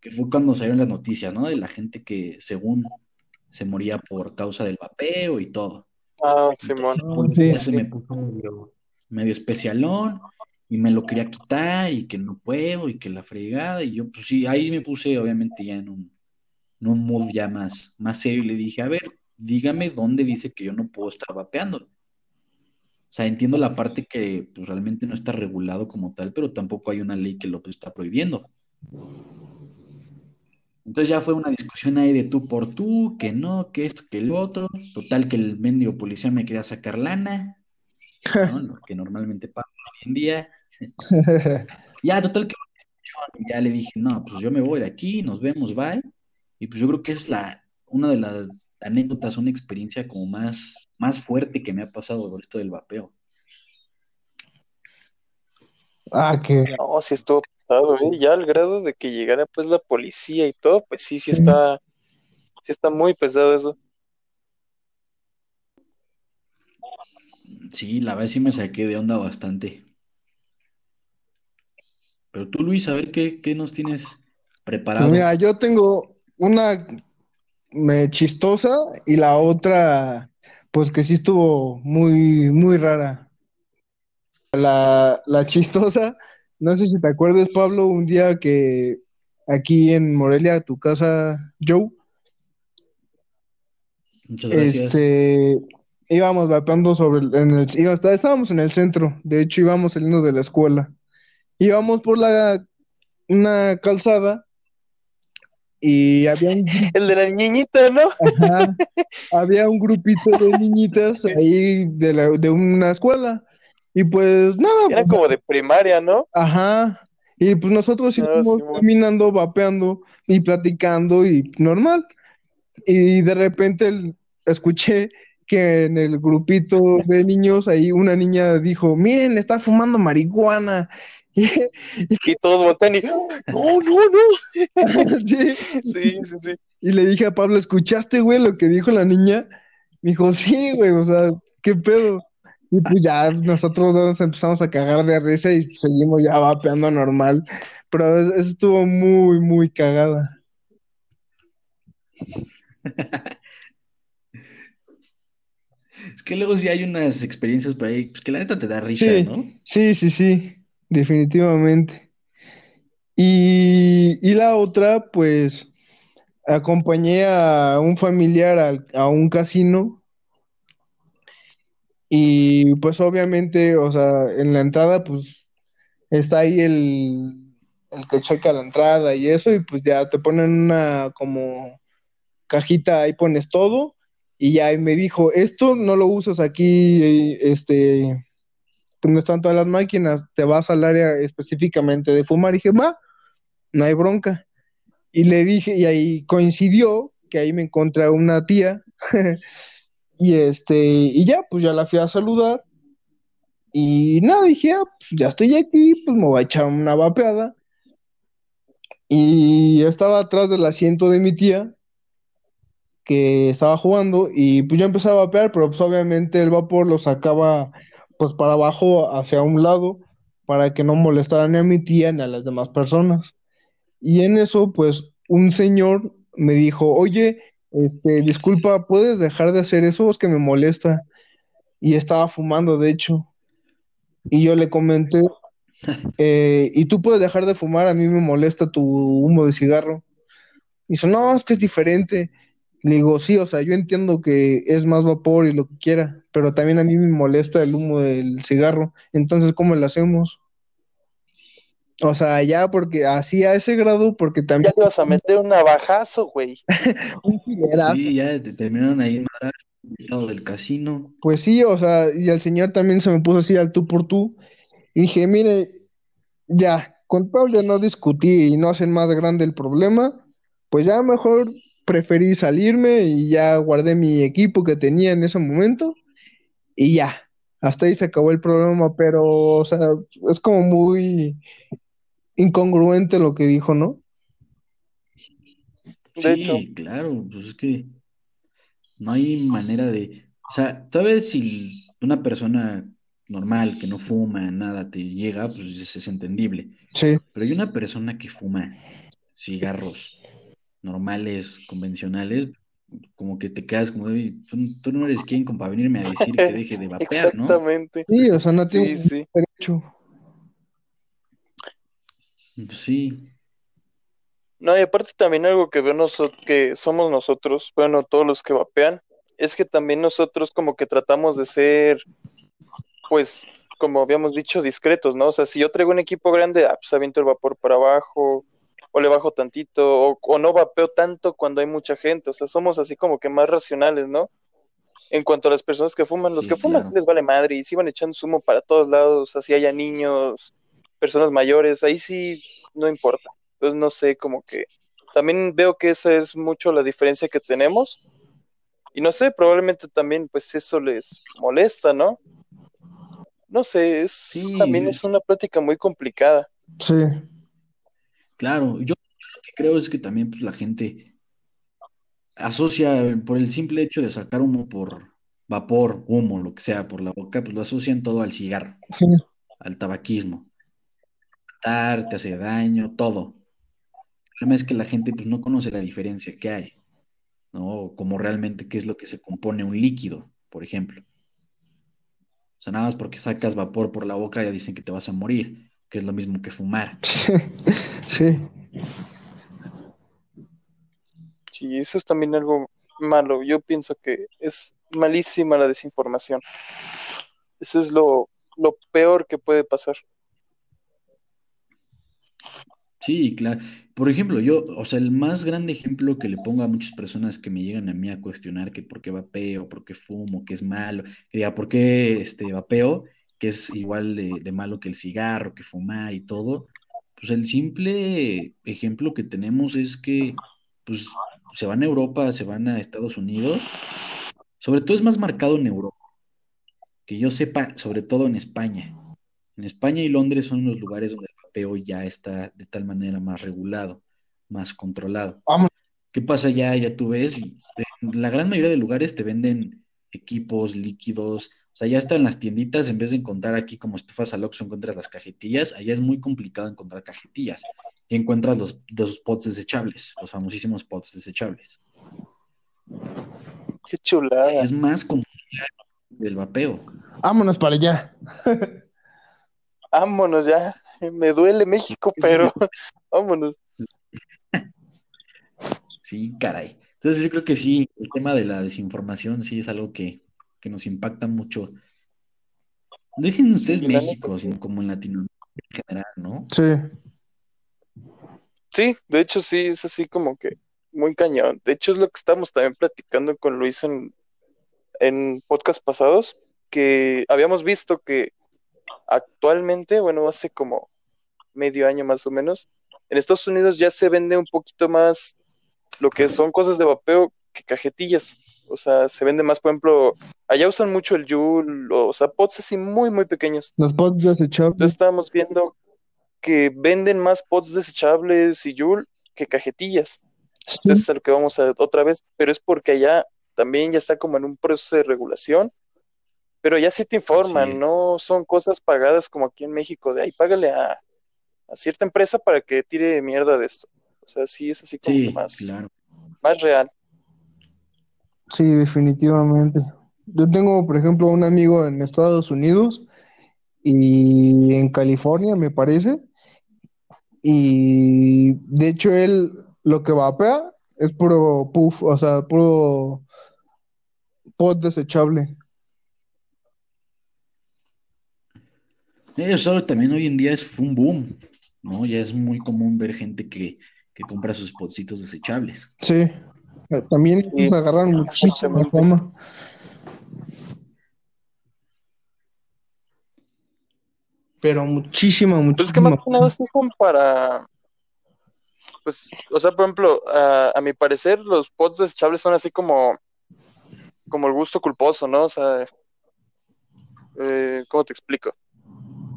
que fue cuando salieron las noticias, ¿no? De la gente que según se moría por causa del vapeo y todo. Ah, Simón. Sí, se me puso medio, especialón y me lo quería quitar y que no puedo y que la fregada y yo pues sí, ahí me puse obviamente ya en un, en un mood ya más, más serio y le dije, a ver, dígame dónde dice que yo no puedo estar vapeando. O sea, entiendo la parte que pues, realmente no está regulado como tal, pero tampoco hay una ley que lo está prohibiendo. Entonces ya fue una discusión ahí de tú por tú, que no, que esto, que el otro. Total que el mendigo policía me quería sacar lana, ¿no? *laughs* lo que normalmente pasa hoy en día. *laughs* ya, total que ya le dije, no, pues yo me voy de aquí, nos vemos, bye. Y pues yo creo que esa es la, una de las anécdotas, una experiencia como más, más fuerte que me ha pasado con esto del vapeo. Ah, que. No, sí estuvo ¿eh? Ya al grado de que llegara pues la policía y todo, pues sí, sí está, sí está muy pesado eso. Sí, la verdad sí me saqué de onda bastante. Pero tú, Luis, a ver qué, qué nos tienes preparado. Mira, yo tengo una me chistosa y la otra, pues que sí estuvo muy, muy rara. La, la chistosa, no sé si te acuerdas, Pablo, un día que aquí en Morelia, tu casa, Joe, Muchas gracias. este, íbamos vapeando sobre el, en el, estábamos en el centro, de hecho íbamos saliendo de la escuela. Íbamos por la, una calzada y había un *laughs* el de la niñita, ¿no? Ajá, había un grupito de niñitas ahí de, la, de una escuela y pues nada. Era pues, como de primaria, ¿no? Ajá, y pues nosotros Ah, íbamos caminando, vapeando y platicando y normal. Y de repente el- escuché que en el grupito de niños ahí una niña dijo, miren, está fumando marihuana. *laughs* y todos voltean y, no, no, no. *laughs* sí. Sí, sí, sí. Y le dije a Pablo, ¿escuchaste, güey, lo que dijo la niña? Me dijo, sí, güey, o sea, ¿qué pedo? Y pues ya nosotros dos empezamos a cagar de risa y seguimos ya vapeando normal. Pero eso estuvo muy, muy cagada. *laughs* Es que luego sí hay unas experiencias por ahí, pues que la neta te da risa, Sí, ¿no? sí, sí, sí, definitivamente. Y, y la otra, pues, acompañé a un familiar al- a, un casino y pues obviamente, o sea, en la entrada, pues, está ahí el, el que checa la entrada y eso, y pues ya te ponen una como cajita, ahí pones todo, y ya me dijo, esto no lo usas aquí, este, donde están todas las máquinas, te vas al área específicamente de fumar, y dije, va, no hay bronca. Y le dije, y ahí coincidió que ahí me encontré una tía, *laughs* y este, y ya, pues ya la fui a saludar, y nada, dije, ah, pues ya estoy aquí, pues me voy a echar una vapeada. Y estaba atrás del asiento de mi tía, que estaba jugando, y pues yo empecé a vapear, pero pues obviamente el vapor lo sacaba pues para abajo, hacia un lado, para que no molestara ni a mi tía ni a las demás personas. Y en eso, pues, un señor me dijo, oye, este, disculpa, ¿puedes dejar de hacer eso? Es que me molesta. Y estaba fumando, de hecho. Y yo le comenté, *laughs* eh, ¿y tú puedes dejar de fumar? A mí me molesta tu humo de cigarro. Y dice, no, es que es diferente. Le digo, sí, o sea, yo entiendo que es más vapor y lo que quiera, pero también a mí me molesta el humo del cigarro. Entonces, ¿cómo le hacemos? O sea, ya porque así a ese grado, porque Ya también le vas a meter un navajazo, güey. *laughs* un filerazo. Sí, ya te terminaron ahí al lado del casino. Pues sí, o sea, y el señor también se me puso así al tú por tú. Y dije, mire, ya, con tal de no discutir y no hacer más grande el problema, pues ya mejor preferí salirme y ya guardé mi equipo que tenía en ese momento y ya, hasta ahí se acabó el problema, pero, o sea, es como muy incongruente lo que dijo, ¿no? De hecho, Sí, claro, pues es que no hay manera de, o sea, tal vez si una persona normal que no fuma, nada, te llega, pues es, entendible. Sí, Pero hay una persona que fuma cigarros normales, convencionales, como que te quedas como, "Oye, tú, tú no eres quien como para venirme a decir que deje de vapear, ¿no? exactamente. sí, o sea, no tiene Sí, sí. derecho. Sí, No, y aparte también algo que veo noso- que somos nosotros, bueno, todos los que vapean, es que también nosotros como que tratamos de ser, pues, como habíamos dicho, discretos, ¿no? O sea, si yo traigo un equipo grande, ah, pues aviento el vapor para abajo, o le bajo tantito, o, o no vapeo tanto cuando hay mucha gente, o sea, somos así como que más racionales, ¿no? En cuanto a las personas que fuman, los Sí, que fuman claro. les vale madre y sí van echando zumo para todos lados, así haya niños, personas mayores, ahí sí no importa. Pues no sé, como que también veo que esa es mucho la diferencia que tenemos y no sé, probablemente también pues eso les molesta, ¿no? No sé, es Sí. también es una plática muy complicada. Sí, claro. Yo lo que creo es que también pues, la gente asocia por el simple hecho de sacar humo por vapor, humo, lo que sea, por la boca, pues lo asocian todo al cigarro, sí, al tabaquismo. Matar, te hace daño, todo. El problema es que la gente pues no conoce la diferencia que hay, ¿no? Como realmente qué es lo que se compone un líquido, por ejemplo. O sea, nada más porque sacas vapor por la boca ya dicen que te vas a morir, que es lo mismo que fumar. *laughs* sí. Sí, eso es también algo malo. Yo pienso que es malísima la desinformación. Eso es lo, lo peor que puede pasar. Sí, claro. Por ejemplo, yo, o sea, el más grande ejemplo que le pongo a muchas personas que me llegan a mí a cuestionar que por qué vapeo, por qué fumo, que es malo, que diga por qué este vapeo, que es igual de, malo que el cigarro, que fumar y todo, pues el simple ejemplo que tenemos es que pues se van a Europa, se van a Estados Unidos, sobre todo es más marcado en Europa, que yo sepa, sobre todo en España. En España y Londres son los lugares donde el vapeo ya está de tal manera más regulado, más controlado. Vamos. ¿Qué pasa ya? Ya tú ves, en la gran mayoría de lugares te venden equipos, líquidos, o sea, ya están las tienditas, en vez de encontrar aquí como estufas al Oxxo, encuentras las cajetillas, allá es muy complicado encontrar cajetillas, y encuentras los, los pots desechables, los famosísimos pots desechables. Qué chulada. Es más complicado del vapeo. Vámonos para allá. Vámonos ya. *laughs* Me duele México, pero *laughs* vámonos. Sí, caray. Entonces yo creo que sí, el tema de la desinformación sí es algo que, que nos impacta mucho. Dejen ustedes Sí, México, neta, sino como en Latinoamérica en general, ¿no? Sí. Sí, de hecho sí, es así como que muy cañón. De hecho es lo que estamos también platicando con Luis en, en podcast pasados, que habíamos visto que actualmente, bueno, hace como medio año más o menos, en Estados Unidos ya se vende un poquito más lo que son cosas de vapeo que cajetillas. O sea, se vende más, por ejemplo, allá usan mucho el Joule, o sea, pots así muy, muy pequeños. Los pods desechables. Entonces estábamos viendo que venden más pots desechables y Joule que cajetillas. Sí. Entonces es a lo que vamos a otra vez, pero es porque allá también ya está como en un proceso de regulación, pero ya sí te informan, no son cosas pagadas como aquí en México, de ahí págale a, a cierta empresa para que tire mierda de esto. O sea, sí es así como que Sí, más, claro. más real. Sí, definitivamente. Yo tengo, por ejemplo, un amigo en Estados Unidos y en California, me parece, y de hecho él lo que vapea es puro puff, o sea, puro pod desechable. Eso también hoy en día es un boom, ¿no? Ya es muy común ver gente que, que compra sus potcitos desechables. Sí, Eh, también Sí, agarran muchísima fama. Pero muchísima, Pues es que más muchísima que nada sí son para, pues, o sea, por ejemplo, a, a mi parecer los pots desechables son así como, como el gusto culposo, ¿no? O sea, eh, ¿cómo te explico?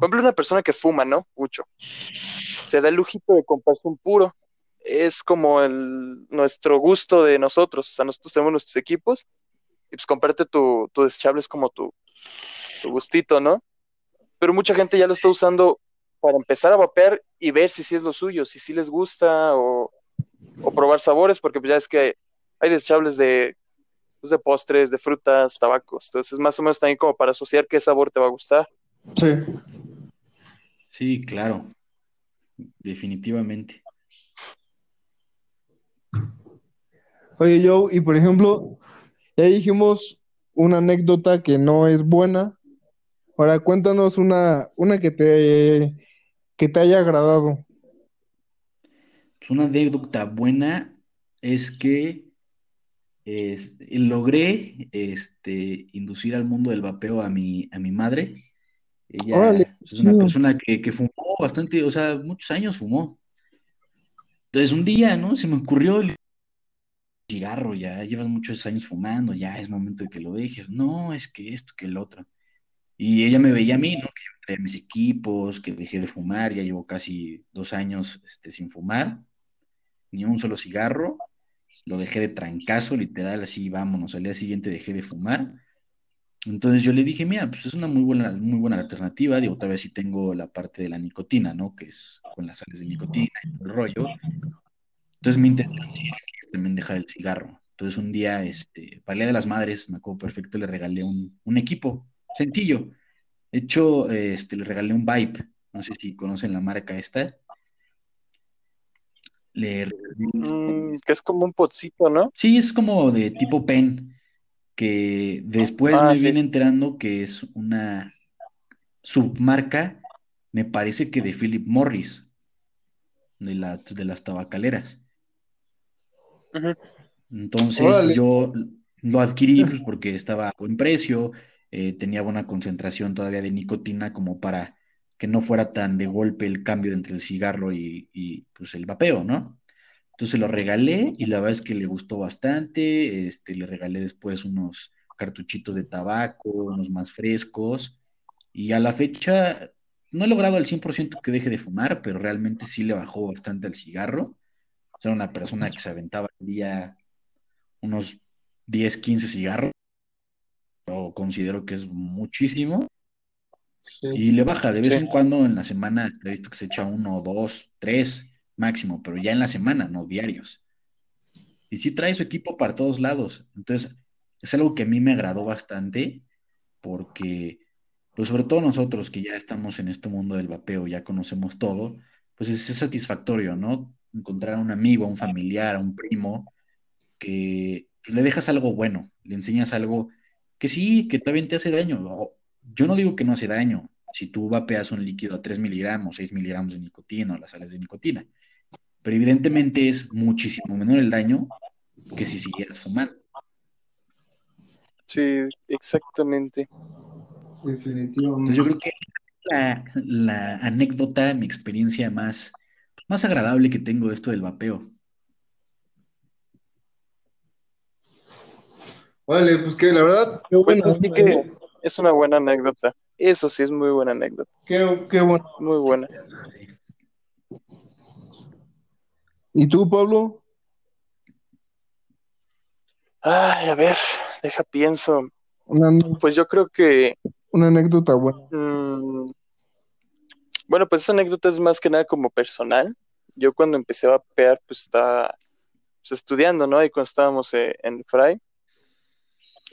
Por ejemplo, una persona que fuma, ¿no? Mucho. Se da el lujito de comprarse un puro. Es como el, nuestro gusto de nosotros. O sea, nosotros tenemos nuestros equipos y pues comprarte tu, tu desechable es como tu, tu gustito, ¿no? Pero mucha gente ya lo está usando para empezar a vapear y ver si sí es lo suyo, si sí les gusta o, o probar sabores, porque pues ya es que hay desechables de, pues, de postres, de frutas, tabacos. Entonces, más o menos también como para asociar qué sabor te va a gustar. Sí. Sí, claro, definitivamente. Oye, Joe, y por ejemplo, ya dijimos una anécdota que no es buena. Ahora cuéntanos una, una que te, que te haya agradado. Pues una anécdota buena es que logré este, inducir al mundo del vapeo a mi, a mi madre. Órale, Ella es una persona que, que fumó bastante, o sea, muchos años fumó. Entonces un día, ¿no? Se me ocurrió el cigarro, ya llevas muchos años fumando, ya es momento de que lo dejes. No, es que esto, que el otro. Y ella me veía a mí, ¿no? Que yo traía mis equipos, que dejé de fumar, ya llevo casi dos años este, sin fumar, ni un solo cigarro. Lo dejé de trancazo, literal, así vámonos. Al día siguiente dejé de fumar. Entonces yo le dije, mira, pues es una muy buena, muy buena alternativa. Digo, todavía sí tengo la parte de la nicotina, ¿no? Que es con las sales de nicotina y todo el rollo. Entonces era que también dejar el cigarro. Entonces un día, este, para el Día de las Madres, me acuerdo perfecto, le regalé un, un equipo sencillo. De hecho, este, le regalé un Vibe. No sé si conocen la marca esta. Le Mm, que es como un potcito, ¿no? Sí, es como de tipo pen, que después Ah, me sí, vine sí. enterando que es una submarca, me parece que de Philip Morris, de la, de las tabacaleras. Entonces Órale. yo lo adquirí pues, porque estaba a buen precio, eh, tenía buena concentración todavía de nicotina como para que no fuera tan de golpe el cambio entre el cigarro y, y, pues el vapeo, ¿no? Entonces lo regalé y la verdad es que le gustó bastante, este, le regalé después unos cartuchitos de tabaco, unos más frescos y a la fecha no he logrado al 100% que deje de fumar, pero realmente sí le bajó bastante al cigarro. Era una persona que se aventaba al día unos 10, 15 cigarros. Yo considero que es muchísimo. Y le baja de vez en cuando en la semana, he visto que se echa uno, dos, tres máximo, pero ya en la semana, no diarios. Y sí trae su equipo para todos lados. Entonces, es algo que a mí me agradó bastante porque, pues sobre todo nosotros que ya estamos en este mundo del vapeo, ya conocemos todo, pues es, satisfactorio, ¿no? Encontrar a un amigo, a un familiar, a un primo, que le dejas algo bueno, le enseñas algo que sí, que también te hace daño. Yo no digo que no hace daño, si tú vapeas un líquido a 3 miligramos, 6 miligramos de nicotina o las sales de nicotina, pero evidentemente es muchísimo menor el daño que si siguieras fumando. Sí, exactamente. Definitivamente. yo creo que la, la, anécdota, mi experiencia más, más agradable que tengo de esto del vapeo. Vale, pues que la verdad, pues que es una buena anécdota. Eso sí es muy buena anécdota. Qué, qué bueno. Muy buena. ¿Y tú, Pablo? Ay, a ver, deja pienso. pues yo creo que. Una anécdota buena. Mm, bueno, pues esa anécdota es más que nada como personal. Yo cuando empecé a vapear, pues estaba pues, estudiando, ¿no? Y cuando estábamos eh, en Fray.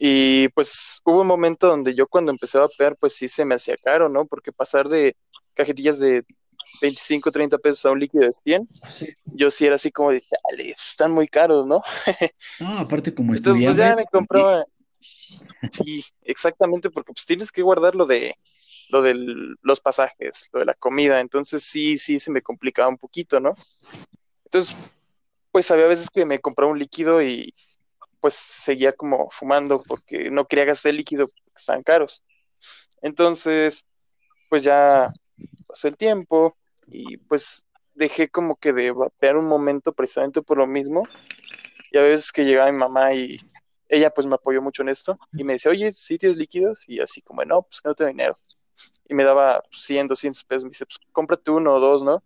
Y pues hubo un momento donde yo cuando empecé a vapear, pues sí se me hacía caro, ¿no? Porque pasar de cajetillas de 25, 30 pesos a un líquido de 100, yo sí era así como de, dale, están muy caros, ¿no? *laughs* no, aparte como Entonces, pues ya me compraba. Sí, exactamente, porque pues tienes que guardar lo de lo de los pasajes, lo de la comida, entonces sí, sí se me complicaba un poquito, ¿no? Entonces, pues había veces que me compraba un líquido y pues seguía como fumando porque no quería gastar líquido porque estaban caros. Entonces, pues ya pasó el tiempo y pues dejé como que de vapear un momento precisamente por lo mismo. Y a veces que llegaba mi mamá y ella pues me apoyó mucho en esto y me decía, oye, ¿sí tienes líquidos? Y así como, no, pues que no tengo dinero. Y me daba 100, 200 pesos. Me dice, pues cómprate uno o dos, ¿no?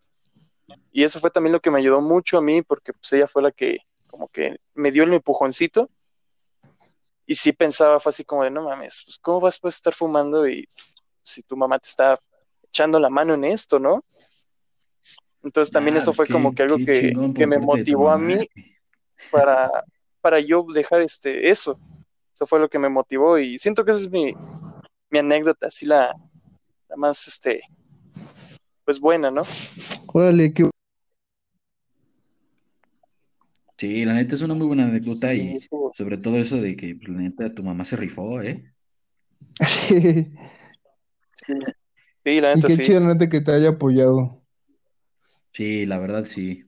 Y eso fue también lo que me ayudó mucho a mí porque pues ella fue la que como que me dio el empujoncito. Y sí pensaba, fue así como de, no mames, pues ¿cómo vas a estar fumando y si tu mamá te está echando la mano en esto, ¿no? Entonces también eso fue como que algo que, me motivó a mí para, para yo dejar este, eso. Eso fue lo que me motivó y siento que esa es mi, mi anécdota, así la, la más, este, pues buena, ¿no? Órale, qué... Sí, la neta es una muy buena anécdota y sobre todo eso de que pues, la neta tu mamá se rifó, ¿eh? *laughs* Sí. sí. Sí, la neta y qué chido, la neta, que te haya apoyado. Sí, la verdad sí.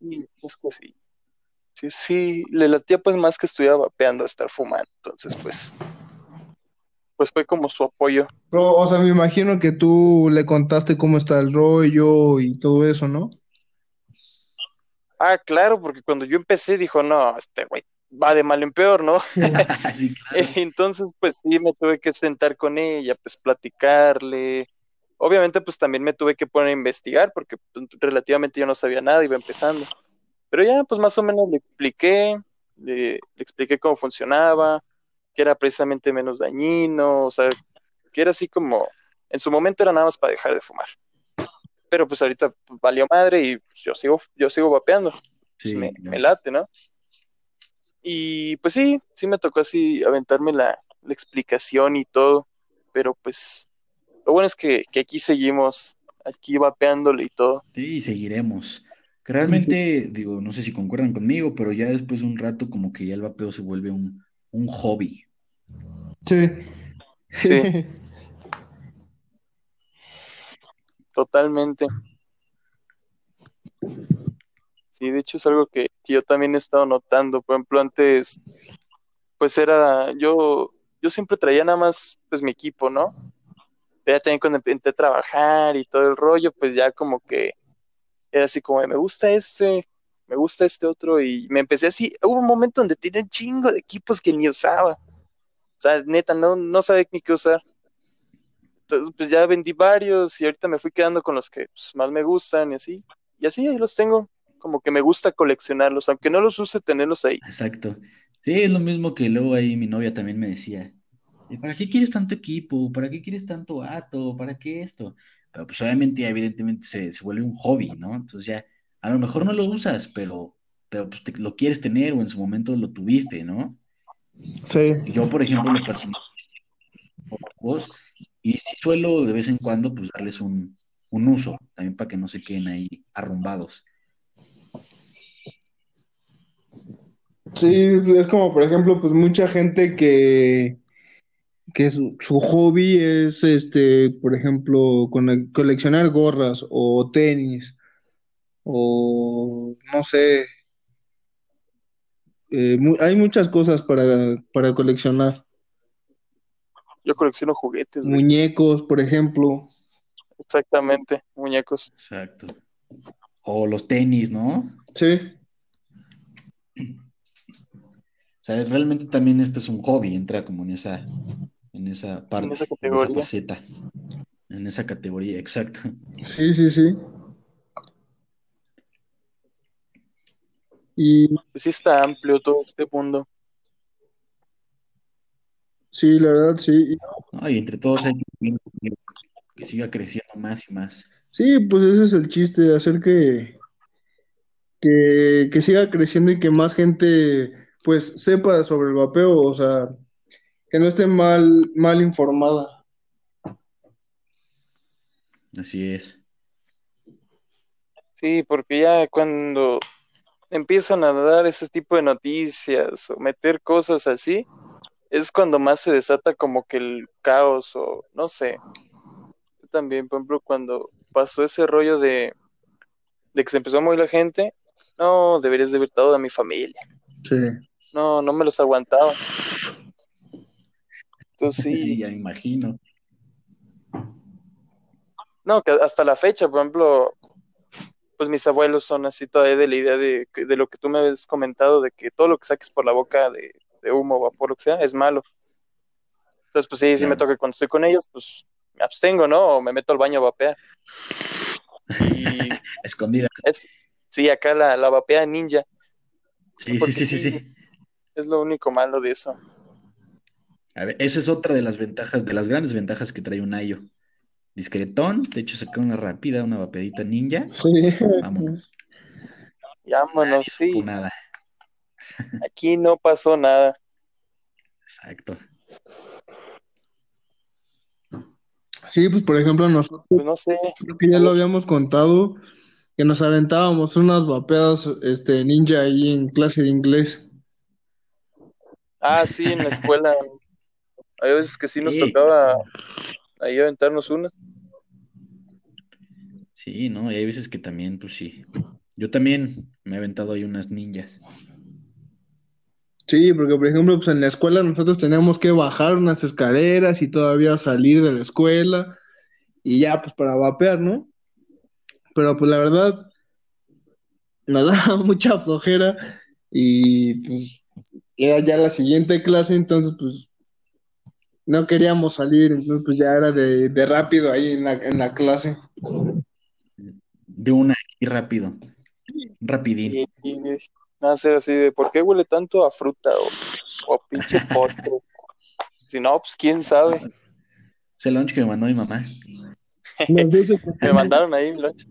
Sí, es que sí. Sí, sí, le latía pues más que estuviera vapeando a estar fumando, entonces pues, pues fue como su apoyo. Pero, o sea, me imagino que tú le contaste cómo está el rollo y todo eso, ¿no? Ah, claro, porque cuando yo empecé dijo, no, este güey va de mal en peor, ¿no? *laughs* sí, claro. *laughs* Entonces, pues sí, me tuve que sentar con ella, pues platicarle, Obviamente, pues también me tuve que poner a investigar porque pues, relativamente yo no sabía nada, iba empezando. Pero ya, pues más o menos le expliqué, le, expliqué cómo funcionaba, que era precisamente menos dañino, o sea, que era así como, en su momento era nada más para dejar de fumar. Pero pues ahorita valió madre y pues, yo sigo, yo sigo vapeando. Pues, me, me, late, ¿no? Y pues sí, sí me tocó así aventarme la, la explicación y todo, pero pues lo bueno es que, aquí seguimos, aquí vapeándole y todo. Sí, seguiremos. *laughs* realmente, digo, no sé si concuerdan conmigo, pero ya después de un rato como que ya el vapeo se vuelve un, hobby. Sí. Sí. *laughs* Totalmente. Sí, de hecho es algo que, yo también he estado notando. Por ejemplo, antes, pues era, yo, yo siempre traía nada más, pues mi equipo, ¿no? ya también cuando empecé a trabajar y todo el rollo, pues ya como que era así como, me gusta este, me gusta este otro, y me empecé así, hubo un momento donde tenía un chingo de equipos que ni usaba. O sea, neta, no, no sabía ni qué usar. Entonces, pues ya vendí varios y ahorita me fui quedando con los que pues, más me gustan y así. Y así ahí los tengo. Como que me gusta coleccionarlos, aunque no los use, tenerlos ahí. Exacto. Sí, es lo mismo que luego ahí mi novia también me decía. ¿Para qué quieres tanto equipo? ¿Para qué quieres tanto ato? ¿Para qué esto? Pero pues obviamente, evidentemente se, se vuelve un hobby, ¿no? Entonces ya, a lo mejor no lo usas, pero, pero pues, te- lo quieres tener o en su momento lo tuviste, ¿no? Sí, Yo, por ejemplo, lo personal, vos, y sí suelo de vez en cuando pues darles un, un uso, también para que no se queden ahí arrumbados. sí, es como por ejemplo, pues mucha gente que, que su, su hobby es este, por ejemplo, con- coleccionar gorras o tenis o no sé, eh, hay muchas cosas para, para coleccionar. Yo colecciono juguetes, güey. Muñecos, por ejemplo. Exactamente, muñecos. Exacto. O los tenis, ¿no? Sí, O sea, realmente también este es un hobby, entra como en esa, en esa parte, En esa en esa categoría. faceta, en esa categoría, exacto. sí, sí, sí. Y Pues sí está amplio todo este mundo. Sí, la verdad, sí. ¿no? Y entre todos hay que que siga creciendo más y más. Sí, pues ese es el chiste, hacer que, que, que siga creciendo y que más gente pues sepa sobre el vapeo, o sea, que no esté mal, mal informada. Así es. Sí, porque ya cuando empiezan a dar ese tipo de noticias o meter cosas así, es cuando más se desata como que el caos o no sé. Yo también, por ejemplo, cuando pasó ese rollo de, de que se empezó a morir la gente, no, deberías de ver todo a mi familia. Sí. No, no me los aguantaba. Entonces *laughs* Sí, sí, ya imagino. no, que hasta la fecha, por ejemplo, pues mis abuelos son así todavía de la idea de, de lo que tú me habías comentado, de que todo lo que saques por la boca de, de humo, vapor, lo que sea, es malo. Entonces, pues sí, sí me toca cuando estoy con ellos, pues me abstengo, ¿no? O me meto al baño a vapear. Y *laughs* Escondida. es, sí, acá la, la vapea ninja, Sí, sí, sí, sí, sí, es lo único malo de eso. A ver, esa es otra de las ventajas, de las grandes ventajas que trae un Ayo. Discretón, de hecho saca una rápida, una vapeadita ninja. Sí. Vámonos. Y vámonos, sí, nada. Aquí no pasó nada. Exacto. Sí, pues por ejemplo, nosotros Pues no sé, creo que ya lo habíamos contado, que nos aventábamos unas vapeadas este, ninja ahí en clase de inglés. ah, sí, en la escuela, hay veces que sí nos Sí, tocaba ahí aventarnos una. sí, ¿no? Y hay veces que también, pues sí. Yo también me he aventado ahí unas ninjas. Sí, porque por ejemplo, pues en la escuela nosotros teníamos que bajar unas escaleras y todavía salir de la escuela y ya pues para vapear, ¿no? Pero pues la verdad nos *laughs* daba mucha flojera y pues era ya la siguiente clase, entonces pues no queríamos salir, entonces pues ya era de, de rápido ahí en la, en la clase. De una y rápido. Rapidín. Y nada, ser así de, ¿por qué huele tanto a fruta o, o a pinche *laughs* postre? Si no, pues quién sabe. Es el lunch que me mandó mi mamá. Me *laughs* mandaron ahí mi lunch.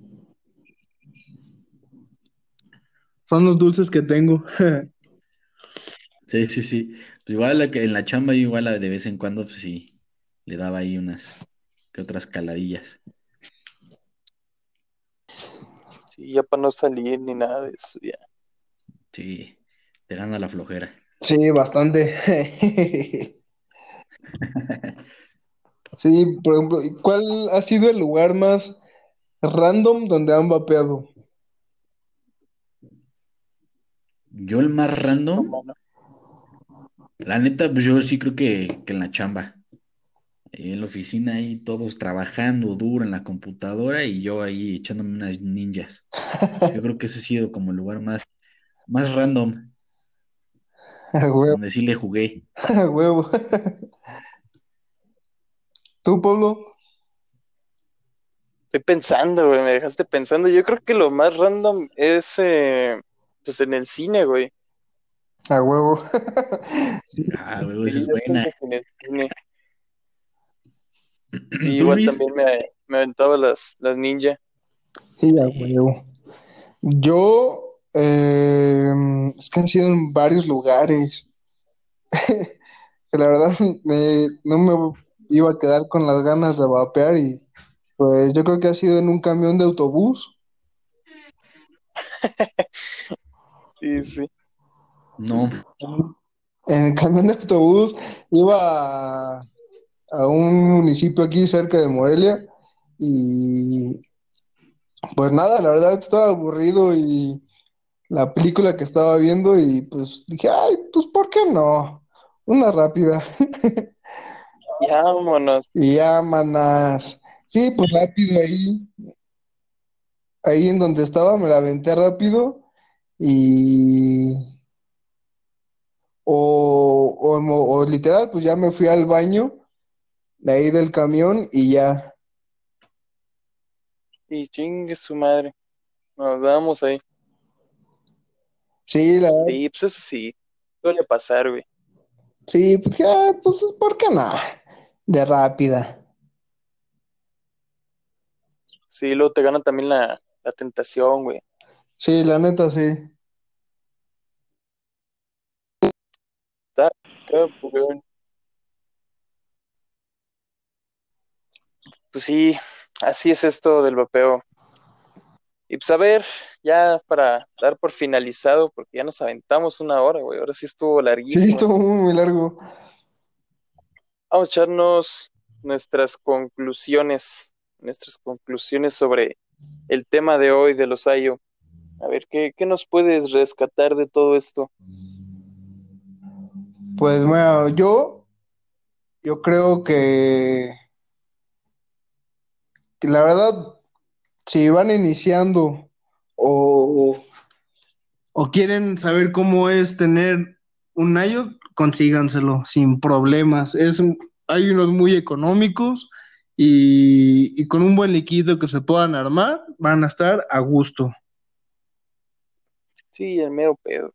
son los dulces que tengo. *laughs* Sí, sí, sí. Pues igual la que en la chamba, yo igual de vez en cuando, pues sí, le daba ahí unas que otras caladillas. Sí, ya para no salir ni nada de eso, ya. Sí, te gana la flojera. *laughs* Sí, bastante. Sí, por ejemplo, ¿y ¿cuál ha sido el lugar más random donde han vapeado? Yo el más random, la neta, pues yo sí creo que, que en la chamba. Ahí en la oficina, ahí todos trabajando duro en la computadora y yo ahí echándome unas ninjas. Yo creo que ese ha sido como el lugar más, más random, *laughs* A huevo, donde sí le jugué. *laughs* a huevo. ¿Tú, Pablo? Estoy pensando, güey, me dejaste pensando. Yo creo que lo más random es, eh, pues, en el cine, güey. A huevo. *laughs* Ah, güey, esa Sí, es buena. en el cine. *clears throat* Sí, ¿Tú, igual Luis? también me, me aventaba las, las ninja. Sí, a huevo. Yo, eh, es que han sido en varios lugares. Que *laughs* la verdad me- *laughs* no me iba a quedar con las ganas de vapear y pues yo creo que ha sido en un camión de autobús. *laughs* Sí, sí. No, En el camión de autobús iba a, a un municipio aquí cerca de Morelia y pues nada, la verdad estaba aburrido y la película que estaba viendo y pues dije, ay, pues ¿por qué no? Una rápida. *laughs* Vámonos. Y ya, manas. Sí, pues rápido ahí, ahí en donde estaba me la aventé rápido y o, o, o literal, pues ya me fui al baño de ahí del camión y ya. Y chingue su madre. Nos vamos ahí. Sí, la verdad, Sí, pues eso sí. Suele pasar, güey. sí, pues ya, pues ¿por qué no? De rápida. Sí, luego te gana también la, la tentación, güey. Sí, la neta, sí. Está cabrón. Pues sí, así es esto del vapeo. Y pues a ver, ya para dar por finalizado, porque ya nos aventamos una hora, güey. Ahora sí estuvo Sí, larguísimo. estuvo muy, muy largo. Vamos a echarnos nuestras conclusiones, nuestras conclusiones sobre el tema de hoy de los Ayo. A ver, ¿qué, qué nos puedes rescatar de todo esto? Pues bueno, yo, yo creo que, que la verdad, si van iniciando o, o quieren saber cómo es tener un Nayo, consíganselo sin problemas. Es, hay unos muy económicos y, y con un buen líquido que se puedan armar, van a estar a gusto. Sí, el mero pedo.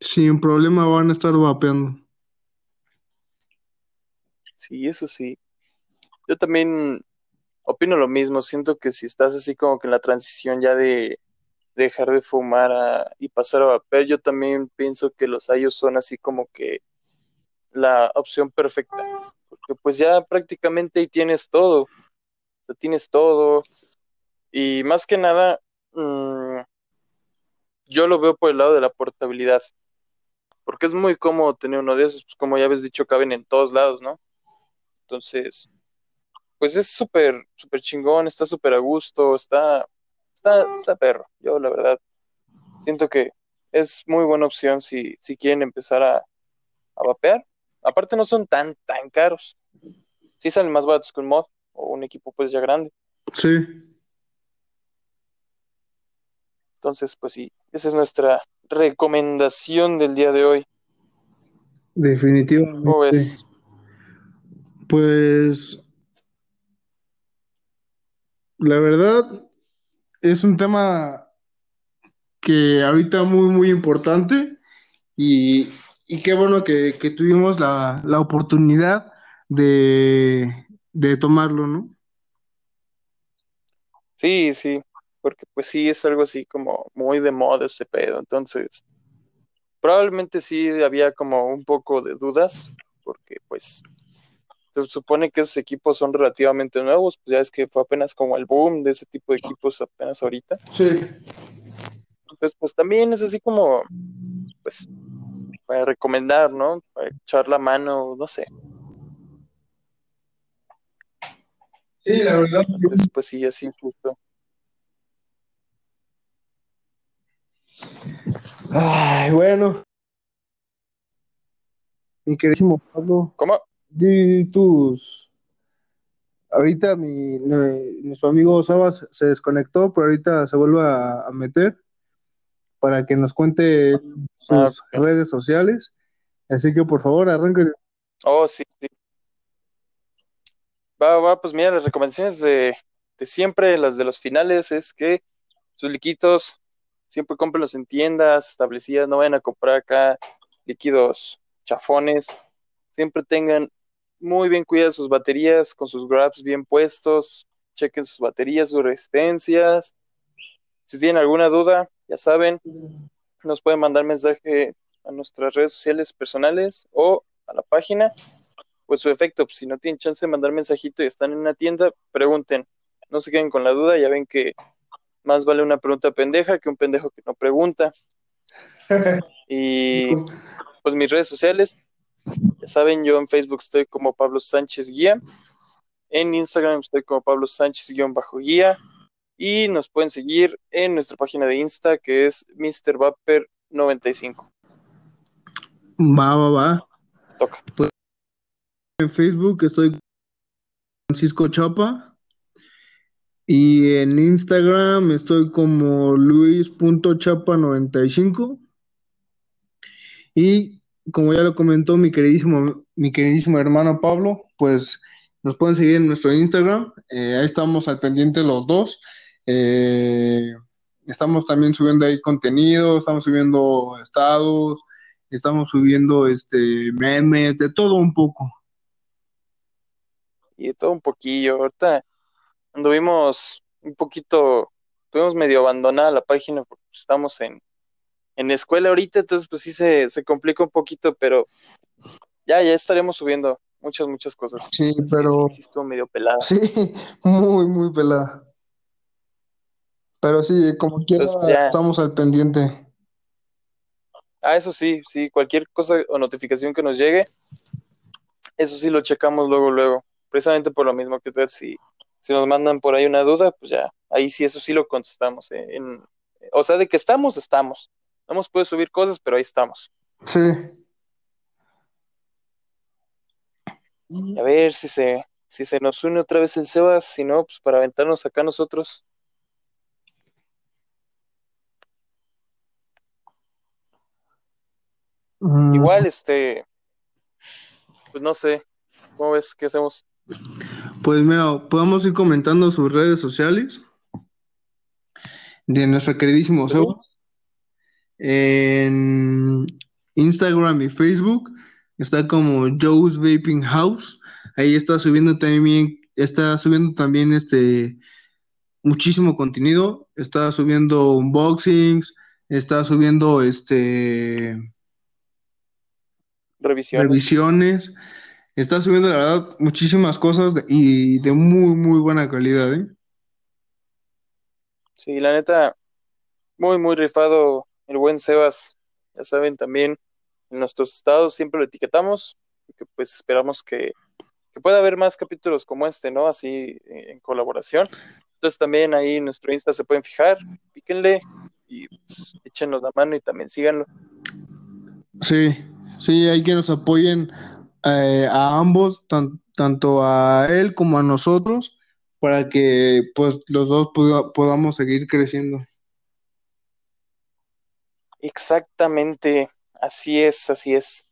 Sin problema van a estar vapeando. Sí, eso sí. Yo también opino lo mismo. Siento que si estás así como que en la transición ya de dejar de fumar y pasar a vapear, yo también pienso que los Ayos son así como que la opción perfecta. Porque pues ya prácticamente ahí tienes todo. O sea, tienes todo. Y más que nada, mm, yo lo veo por el lado de la portabilidad. Porque es muy cómodo tener uno de esos, pues como ya habéis dicho, caben en todos lados, ¿no? Entonces, pues es súper, súper chingón, está súper a gusto, está, está, está perro. Yo, la verdad, siento que es muy buena opción si, si quieren empezar a, a vapear. Aparte no son tan, tan caros. Sí salen más baratos que un mod o un equipo pues ya grande. Sí, Entonces, pues sí, esa es nuestra recomendación del día de hoy. ¿Cómo definitivamente. ves? Pues la verdad es un tema que ahorita muy, muy importante y, y qué bueno que, que tuvimos la, la oportunidad de, de tomarlo, ¿no? Sí, sí, porque pues sí es algo así como muy de moda este pedo. Entonces, probablemente sí había como un poco de dudas, porque pues se supone que esos equipos son relativamente nuevos, pues ya es que fue apenas como el boom de ese tipo de equipos apenas ahorita. Sí, Entonces, pues también es así como, pues, para recomendar, ¿no? Para echar la mano, no sé. sí, la verdad. Pues, pues sí, así es justo. Ay, bueno. Mi queridísimo Pablo, ¿Cómo? Di tus... Ahorita mi, nuestro amigo Sabas se desconectó, pero ahorita se vuelve a, a meter para que nos cuente Ah, sus redes sociales. Así que por favor, arranque. Oh, sí, sí. Va, va, pues mira, las recomendaciones de, de siempre, las de los finales, es que sus liquitos siempre cómprenlos en tiendas establecidas, no vayan a comprar acá líquidos chafones, siempre tengan muy bien cuidadas sus baterías, con sus grabs bien puestos, chequen sus baterías, sus resistencias. Si tienen alguna duda, ya saben, nos pueden mandar mensaje a nuestras redes sociales personales o a la página. Pues su efecto, pues, si no tienen chance de mandar mensajito y están en una tienda, pregunten. No se queden con la duda, ya ven que más vale una pregunta pendeja que un pendejo que no pregunta. *laughs* y pues mis redes sociales, ya saben, yo en Facebook estoy como Pablo Sánchez Guía, en Instagram estoy como Pablo Sánchez-Guía y nos pueden seguir en nuestra página de Insta que es Mr. Vapor 95. Va, va, va. Toca. Pues, en Facebook estoy Francisco Chapa. Y en Instagram estoy como luis.chapa95. Y como ya lo comentó mi queridísimo, mi queridísimo hermano Pablo, pues nos pueden seguir en nuestro Instagram. Eh, ahí estamos al pendiente los dos. Eh, estamos también subiendo ahí contenido, estamos subiendo estados, estamos subiendo este memes, de todo un poco. Y de todo un poquillo. Ahorita anduvimos un poquito, tuvimos medio abandonada la página porque estamos en, en escuela ahorita, entonces pues sí se, se complica un poquito, pero ya, ya estaremos subiendo muchas, muchas cosas. Sí, pero... Sí, estuvo medio pelada. Sí, *laughs* muy, muy pelada. Pero sí, como quiera, Pues, estamos al pendiente. Ah, eso sí, sí, cualquier cosa o notificación que nos llegue, eso sí lo checamos luego, luego. Precisamente por lo mismo que ustedes, si, si nos mandan por ahí una duda, pues ya, ahí sí, eso sí lo contestamos. eh, en- o sea, de que estamos, estamos. No hemos podido subir cosas, pero ahí estamos. Sí. A ver si se, si se nos une otra vez el Sebas, si no, pues para aventarnos acá nosotros. Mm, Igual, este, pues no sé, ¿cómo ves? ¿Qué hacemos? Pues mira, podemos ir comentando sus redes sociales de nuestro queridísimo. Sebas. En Instagram y Facebook está como Joe's Vaping House. Ahí está subiendo también, está subiendo también este muchísimo contenido. Está subiendo unboxings, está subiendo este Revisiones. revisiones. Está subiendo, la verdad, muchísimas cosas de- y de muy, muy buena calidad, ¿eh? Sí, la neta, muy, muy rifado el buen Sebas. Ya saben, también en nuestros estados siempre lo etiquetamos, porque pues esperamos que, que pueda haber más capítulos como este, ¿no? Así eh, en colaboración. Entonces también ahí en nuestro Insta se pueden fijar, píquenle y pues, échenos la mano y también síganlo. Sí, sí, hay que nos apoyen eh, a ambos, tan- tanto a él como a nosotros, para que pues los dos poda- podamos seguir creciendo. Exactamente, así es, así es.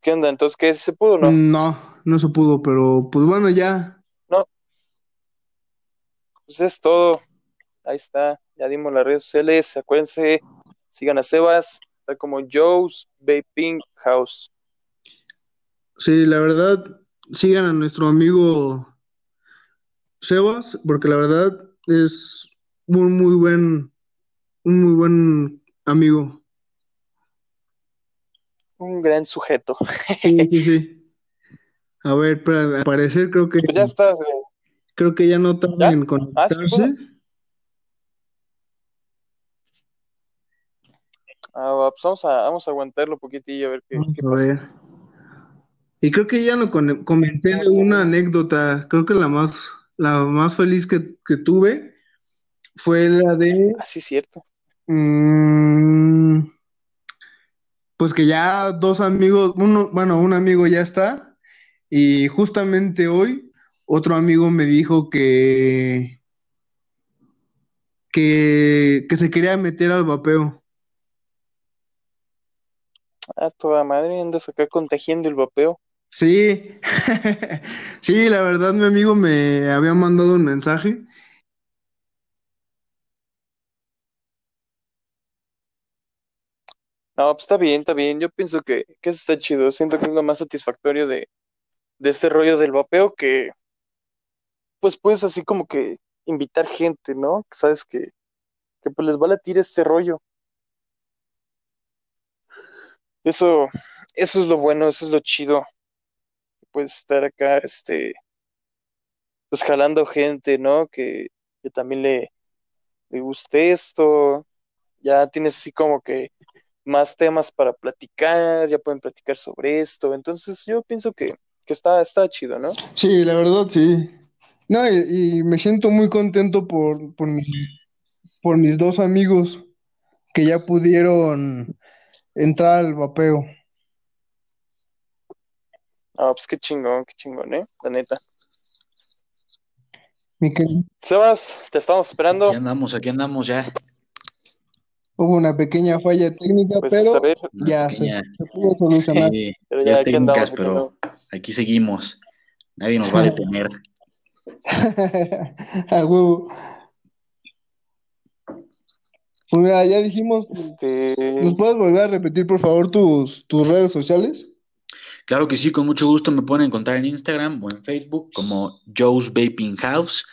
¿Qué onda? Entonces, ¿qué? ¿Se pudo o no? No, no se pudo, pero pues bueno, ya. Pues es todo. Ahí está. Ya dimos las redes sociales. Acuérdense, sigan a Sebas. Está como Joe's Vaping House. Sí, la verdad, sigan a nuestro amigo Sebas, porque la verdad es un muy buen, un muy buen amigo. Un gran sujeto. Sí, sí, sí. A ver, para al parecer creo que Pues ya estás, güey. creo que ya no tarda ¿Ya? en Ah, conectarse. Ah, pues vamos a, vamos a aguantarlo un poquitillo a ver qué, Vamos qué a pasa. ver. Y creo que ya con- comenté de una anécdota, creo que la más, la más feliz que, que tuve fue la de, Ah, sí, cierto. mm, pues que ya dos amigos, uno, bueno, un amigo ya está, y justamente hoy otro amigo me dijo que, que, que se quería meter al vapeo. Ah, toda madre, andas acá contagiando el vapeo. Sí, *laughs* sí, la verdad mi amigo me había mandado un mensaje. No, pues está bien, está bien. Yo pienso que, que eso está chido. Siento que es lo más satisfactorio de, de este rollo del vapeo que, pues puedes así como que invitar gente, ¿no? Que sabes que, que pues les va a latir este rollo. Eso, eso es lo bueno, eso es lo chido. Puedes estar acá, este, pues jalando gente, ¿no? Que, que también le, le guste esto. Ya tienes así como que más temas para platicar, ya pueden platicar sobre esto. Entonces yo pienso que, que está, está chido, ¿no? Sí, la verdad, sí. No, y, y me siento muy contento por, por mi- por mis dos amigos que ya pudieron entrar al vapeo. Ah, pues qué chingón, qué chingón, ¿eh? La neta. Mi querido, Sebas, te estamos esperando. Aquí andamos, aquí andamos ya. Hubo una pequeña falla técnica, Pues pero ver, ya se, pequeña, se pudo solucionar. eh, pero ya andamos, técnicas, pero aquí seguimos. Nadie nos va a *laughs* detener. A huevo. Pues mira, ya dijimos, Este, ¿nos puedes volver a repetir por favor tus, tus redes sociales? Claro que sí, con mucho gusto me pueden encontrar en Instagram o en Facebook como Joe's Vaping House.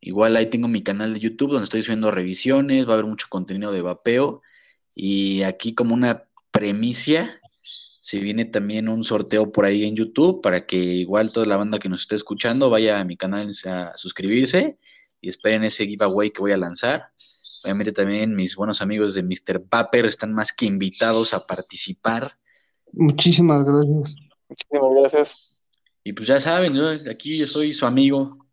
Igual ahí tengo mi canal de YouTube donde estoy subiendo revisiones, va a haber mucho contenido de vapeo. Y aquí como una premicia, se viene también un sorteo por ahí en YouTube para que igual toda la banda que nos esté escuchando vaya a mi canal a suscribirse y esperen ese giveaway que voy a lanzar. Obviamente también mis buenos amigos de Mr. Vapor están más que invitados a participar. Muchísimas gracias. muchísimas gracias. Y pues ya saben, yo aquí yo soy su amigo.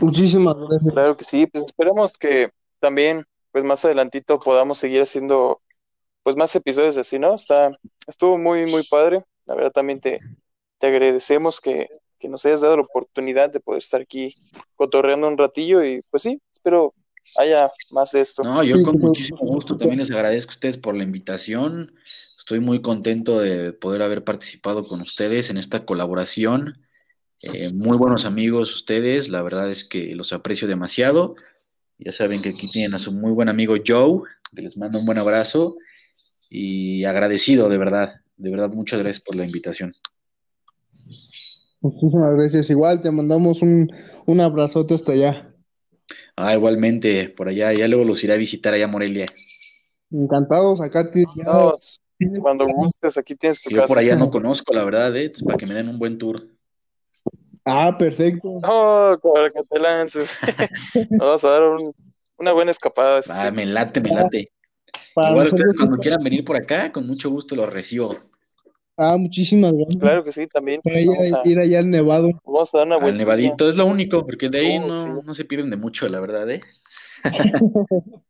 Muchísimas gracias. Claro que sí, pues esperemos que también, pues más adelantito podamos seguir haciendo, pues más episodios así, ¿no? Está, estuvo muy, muy padre. La verdad también te, te agradecemos que, que nos hayas dado la oportunidad de poder estar aquí cotorreando un ratillo y pues sí, espero haya más de esto. No, yo con muchísimo gusto también les agradezco a ustedes por la invitación. Estoy muy contento de poder haber participado con ustedes en esta colaboración. Eh, muy buenos amigos ustedes, la verdad es que los aprecio demasiado. Ya saben que aquí tienen a su muy buen amigo Joe, que les mando un buen abrazo y agradecido de verdad, de verdad muchas gracias por la invitación. Muchísimas gracias. Igual te mandamos un, un abrazote hasta allá. Ah, igualmente, por allá, ya luego los iré a visitar allá a Morelia. Encantados, acá tienes- cuando gustes, aquí tienes tu Yo por allá no *laughs* conozco, la verdad, eh, para que me den un buen tour. Ah, perfecto. No, para que te lances. *laughs* Vamos a dar un- una buena escapada. eso sí. Ah, me late, me late. Para Igual ustedes cuando quieran venir por acá, con mucho gusto los recibo. ah, muchísimas gracias. Claro que sí, también. Para ir, Vamos a, ir allá al Nevado. vamos a dar una Al vuelta. Nevadito es lo único, porque de ahí Uh, no, sí. no se pierden de mucho, la verdad, ¿eh? *laughs*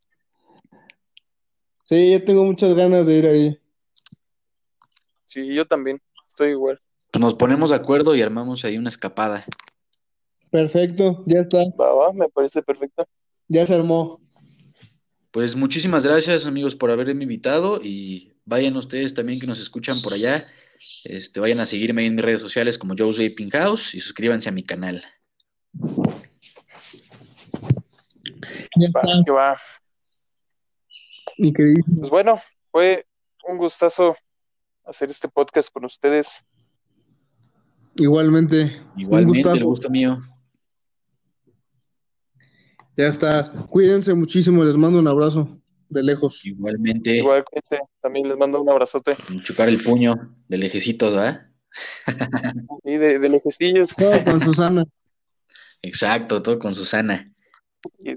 Sí, yo tengo muchas ganas de ir ahí. Sí, yo también. Estoy igual. Pues nos ponemos de acuerdo y armamos ahí una escapada. Perfecto, ya está, Va, va, me parece perfecto. ya se armó. Pues muchísimas gracias, amigos, por haberme invitado y vayan ustedes también que nos escuchan por allá. Este, vayan a seguirme en mis redes sociales como Joe's Vaping House y suscríbanse a mi canal. Ya Va, está, que va. queridísimo. Pues bueno, fue un gustazo hacer este podcast con ustedes. Igualmente, un Igualmente, el gustazo. gusto mío. Ya está. Cuídense muchísimo, les mando un abrazo de lejos. Igualmente, Igual, cuídense. También les mando un abrazote. chocar el puño de lejecitos, ¿verdad? Y de, de lejecillos. Todo con Susana. Exacto, todo con Susana. Sí,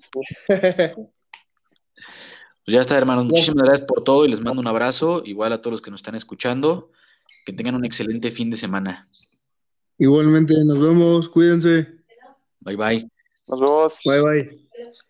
Pues ya está, hermanos. Muchísimas gracias por todo y les mando un abrazo. Igual a todos los que nos están escuchando. Que tengan un excelente fin de semana. Igualmente, nos vemos, cuídense. Bye bye. Nos vemos. Bye bye.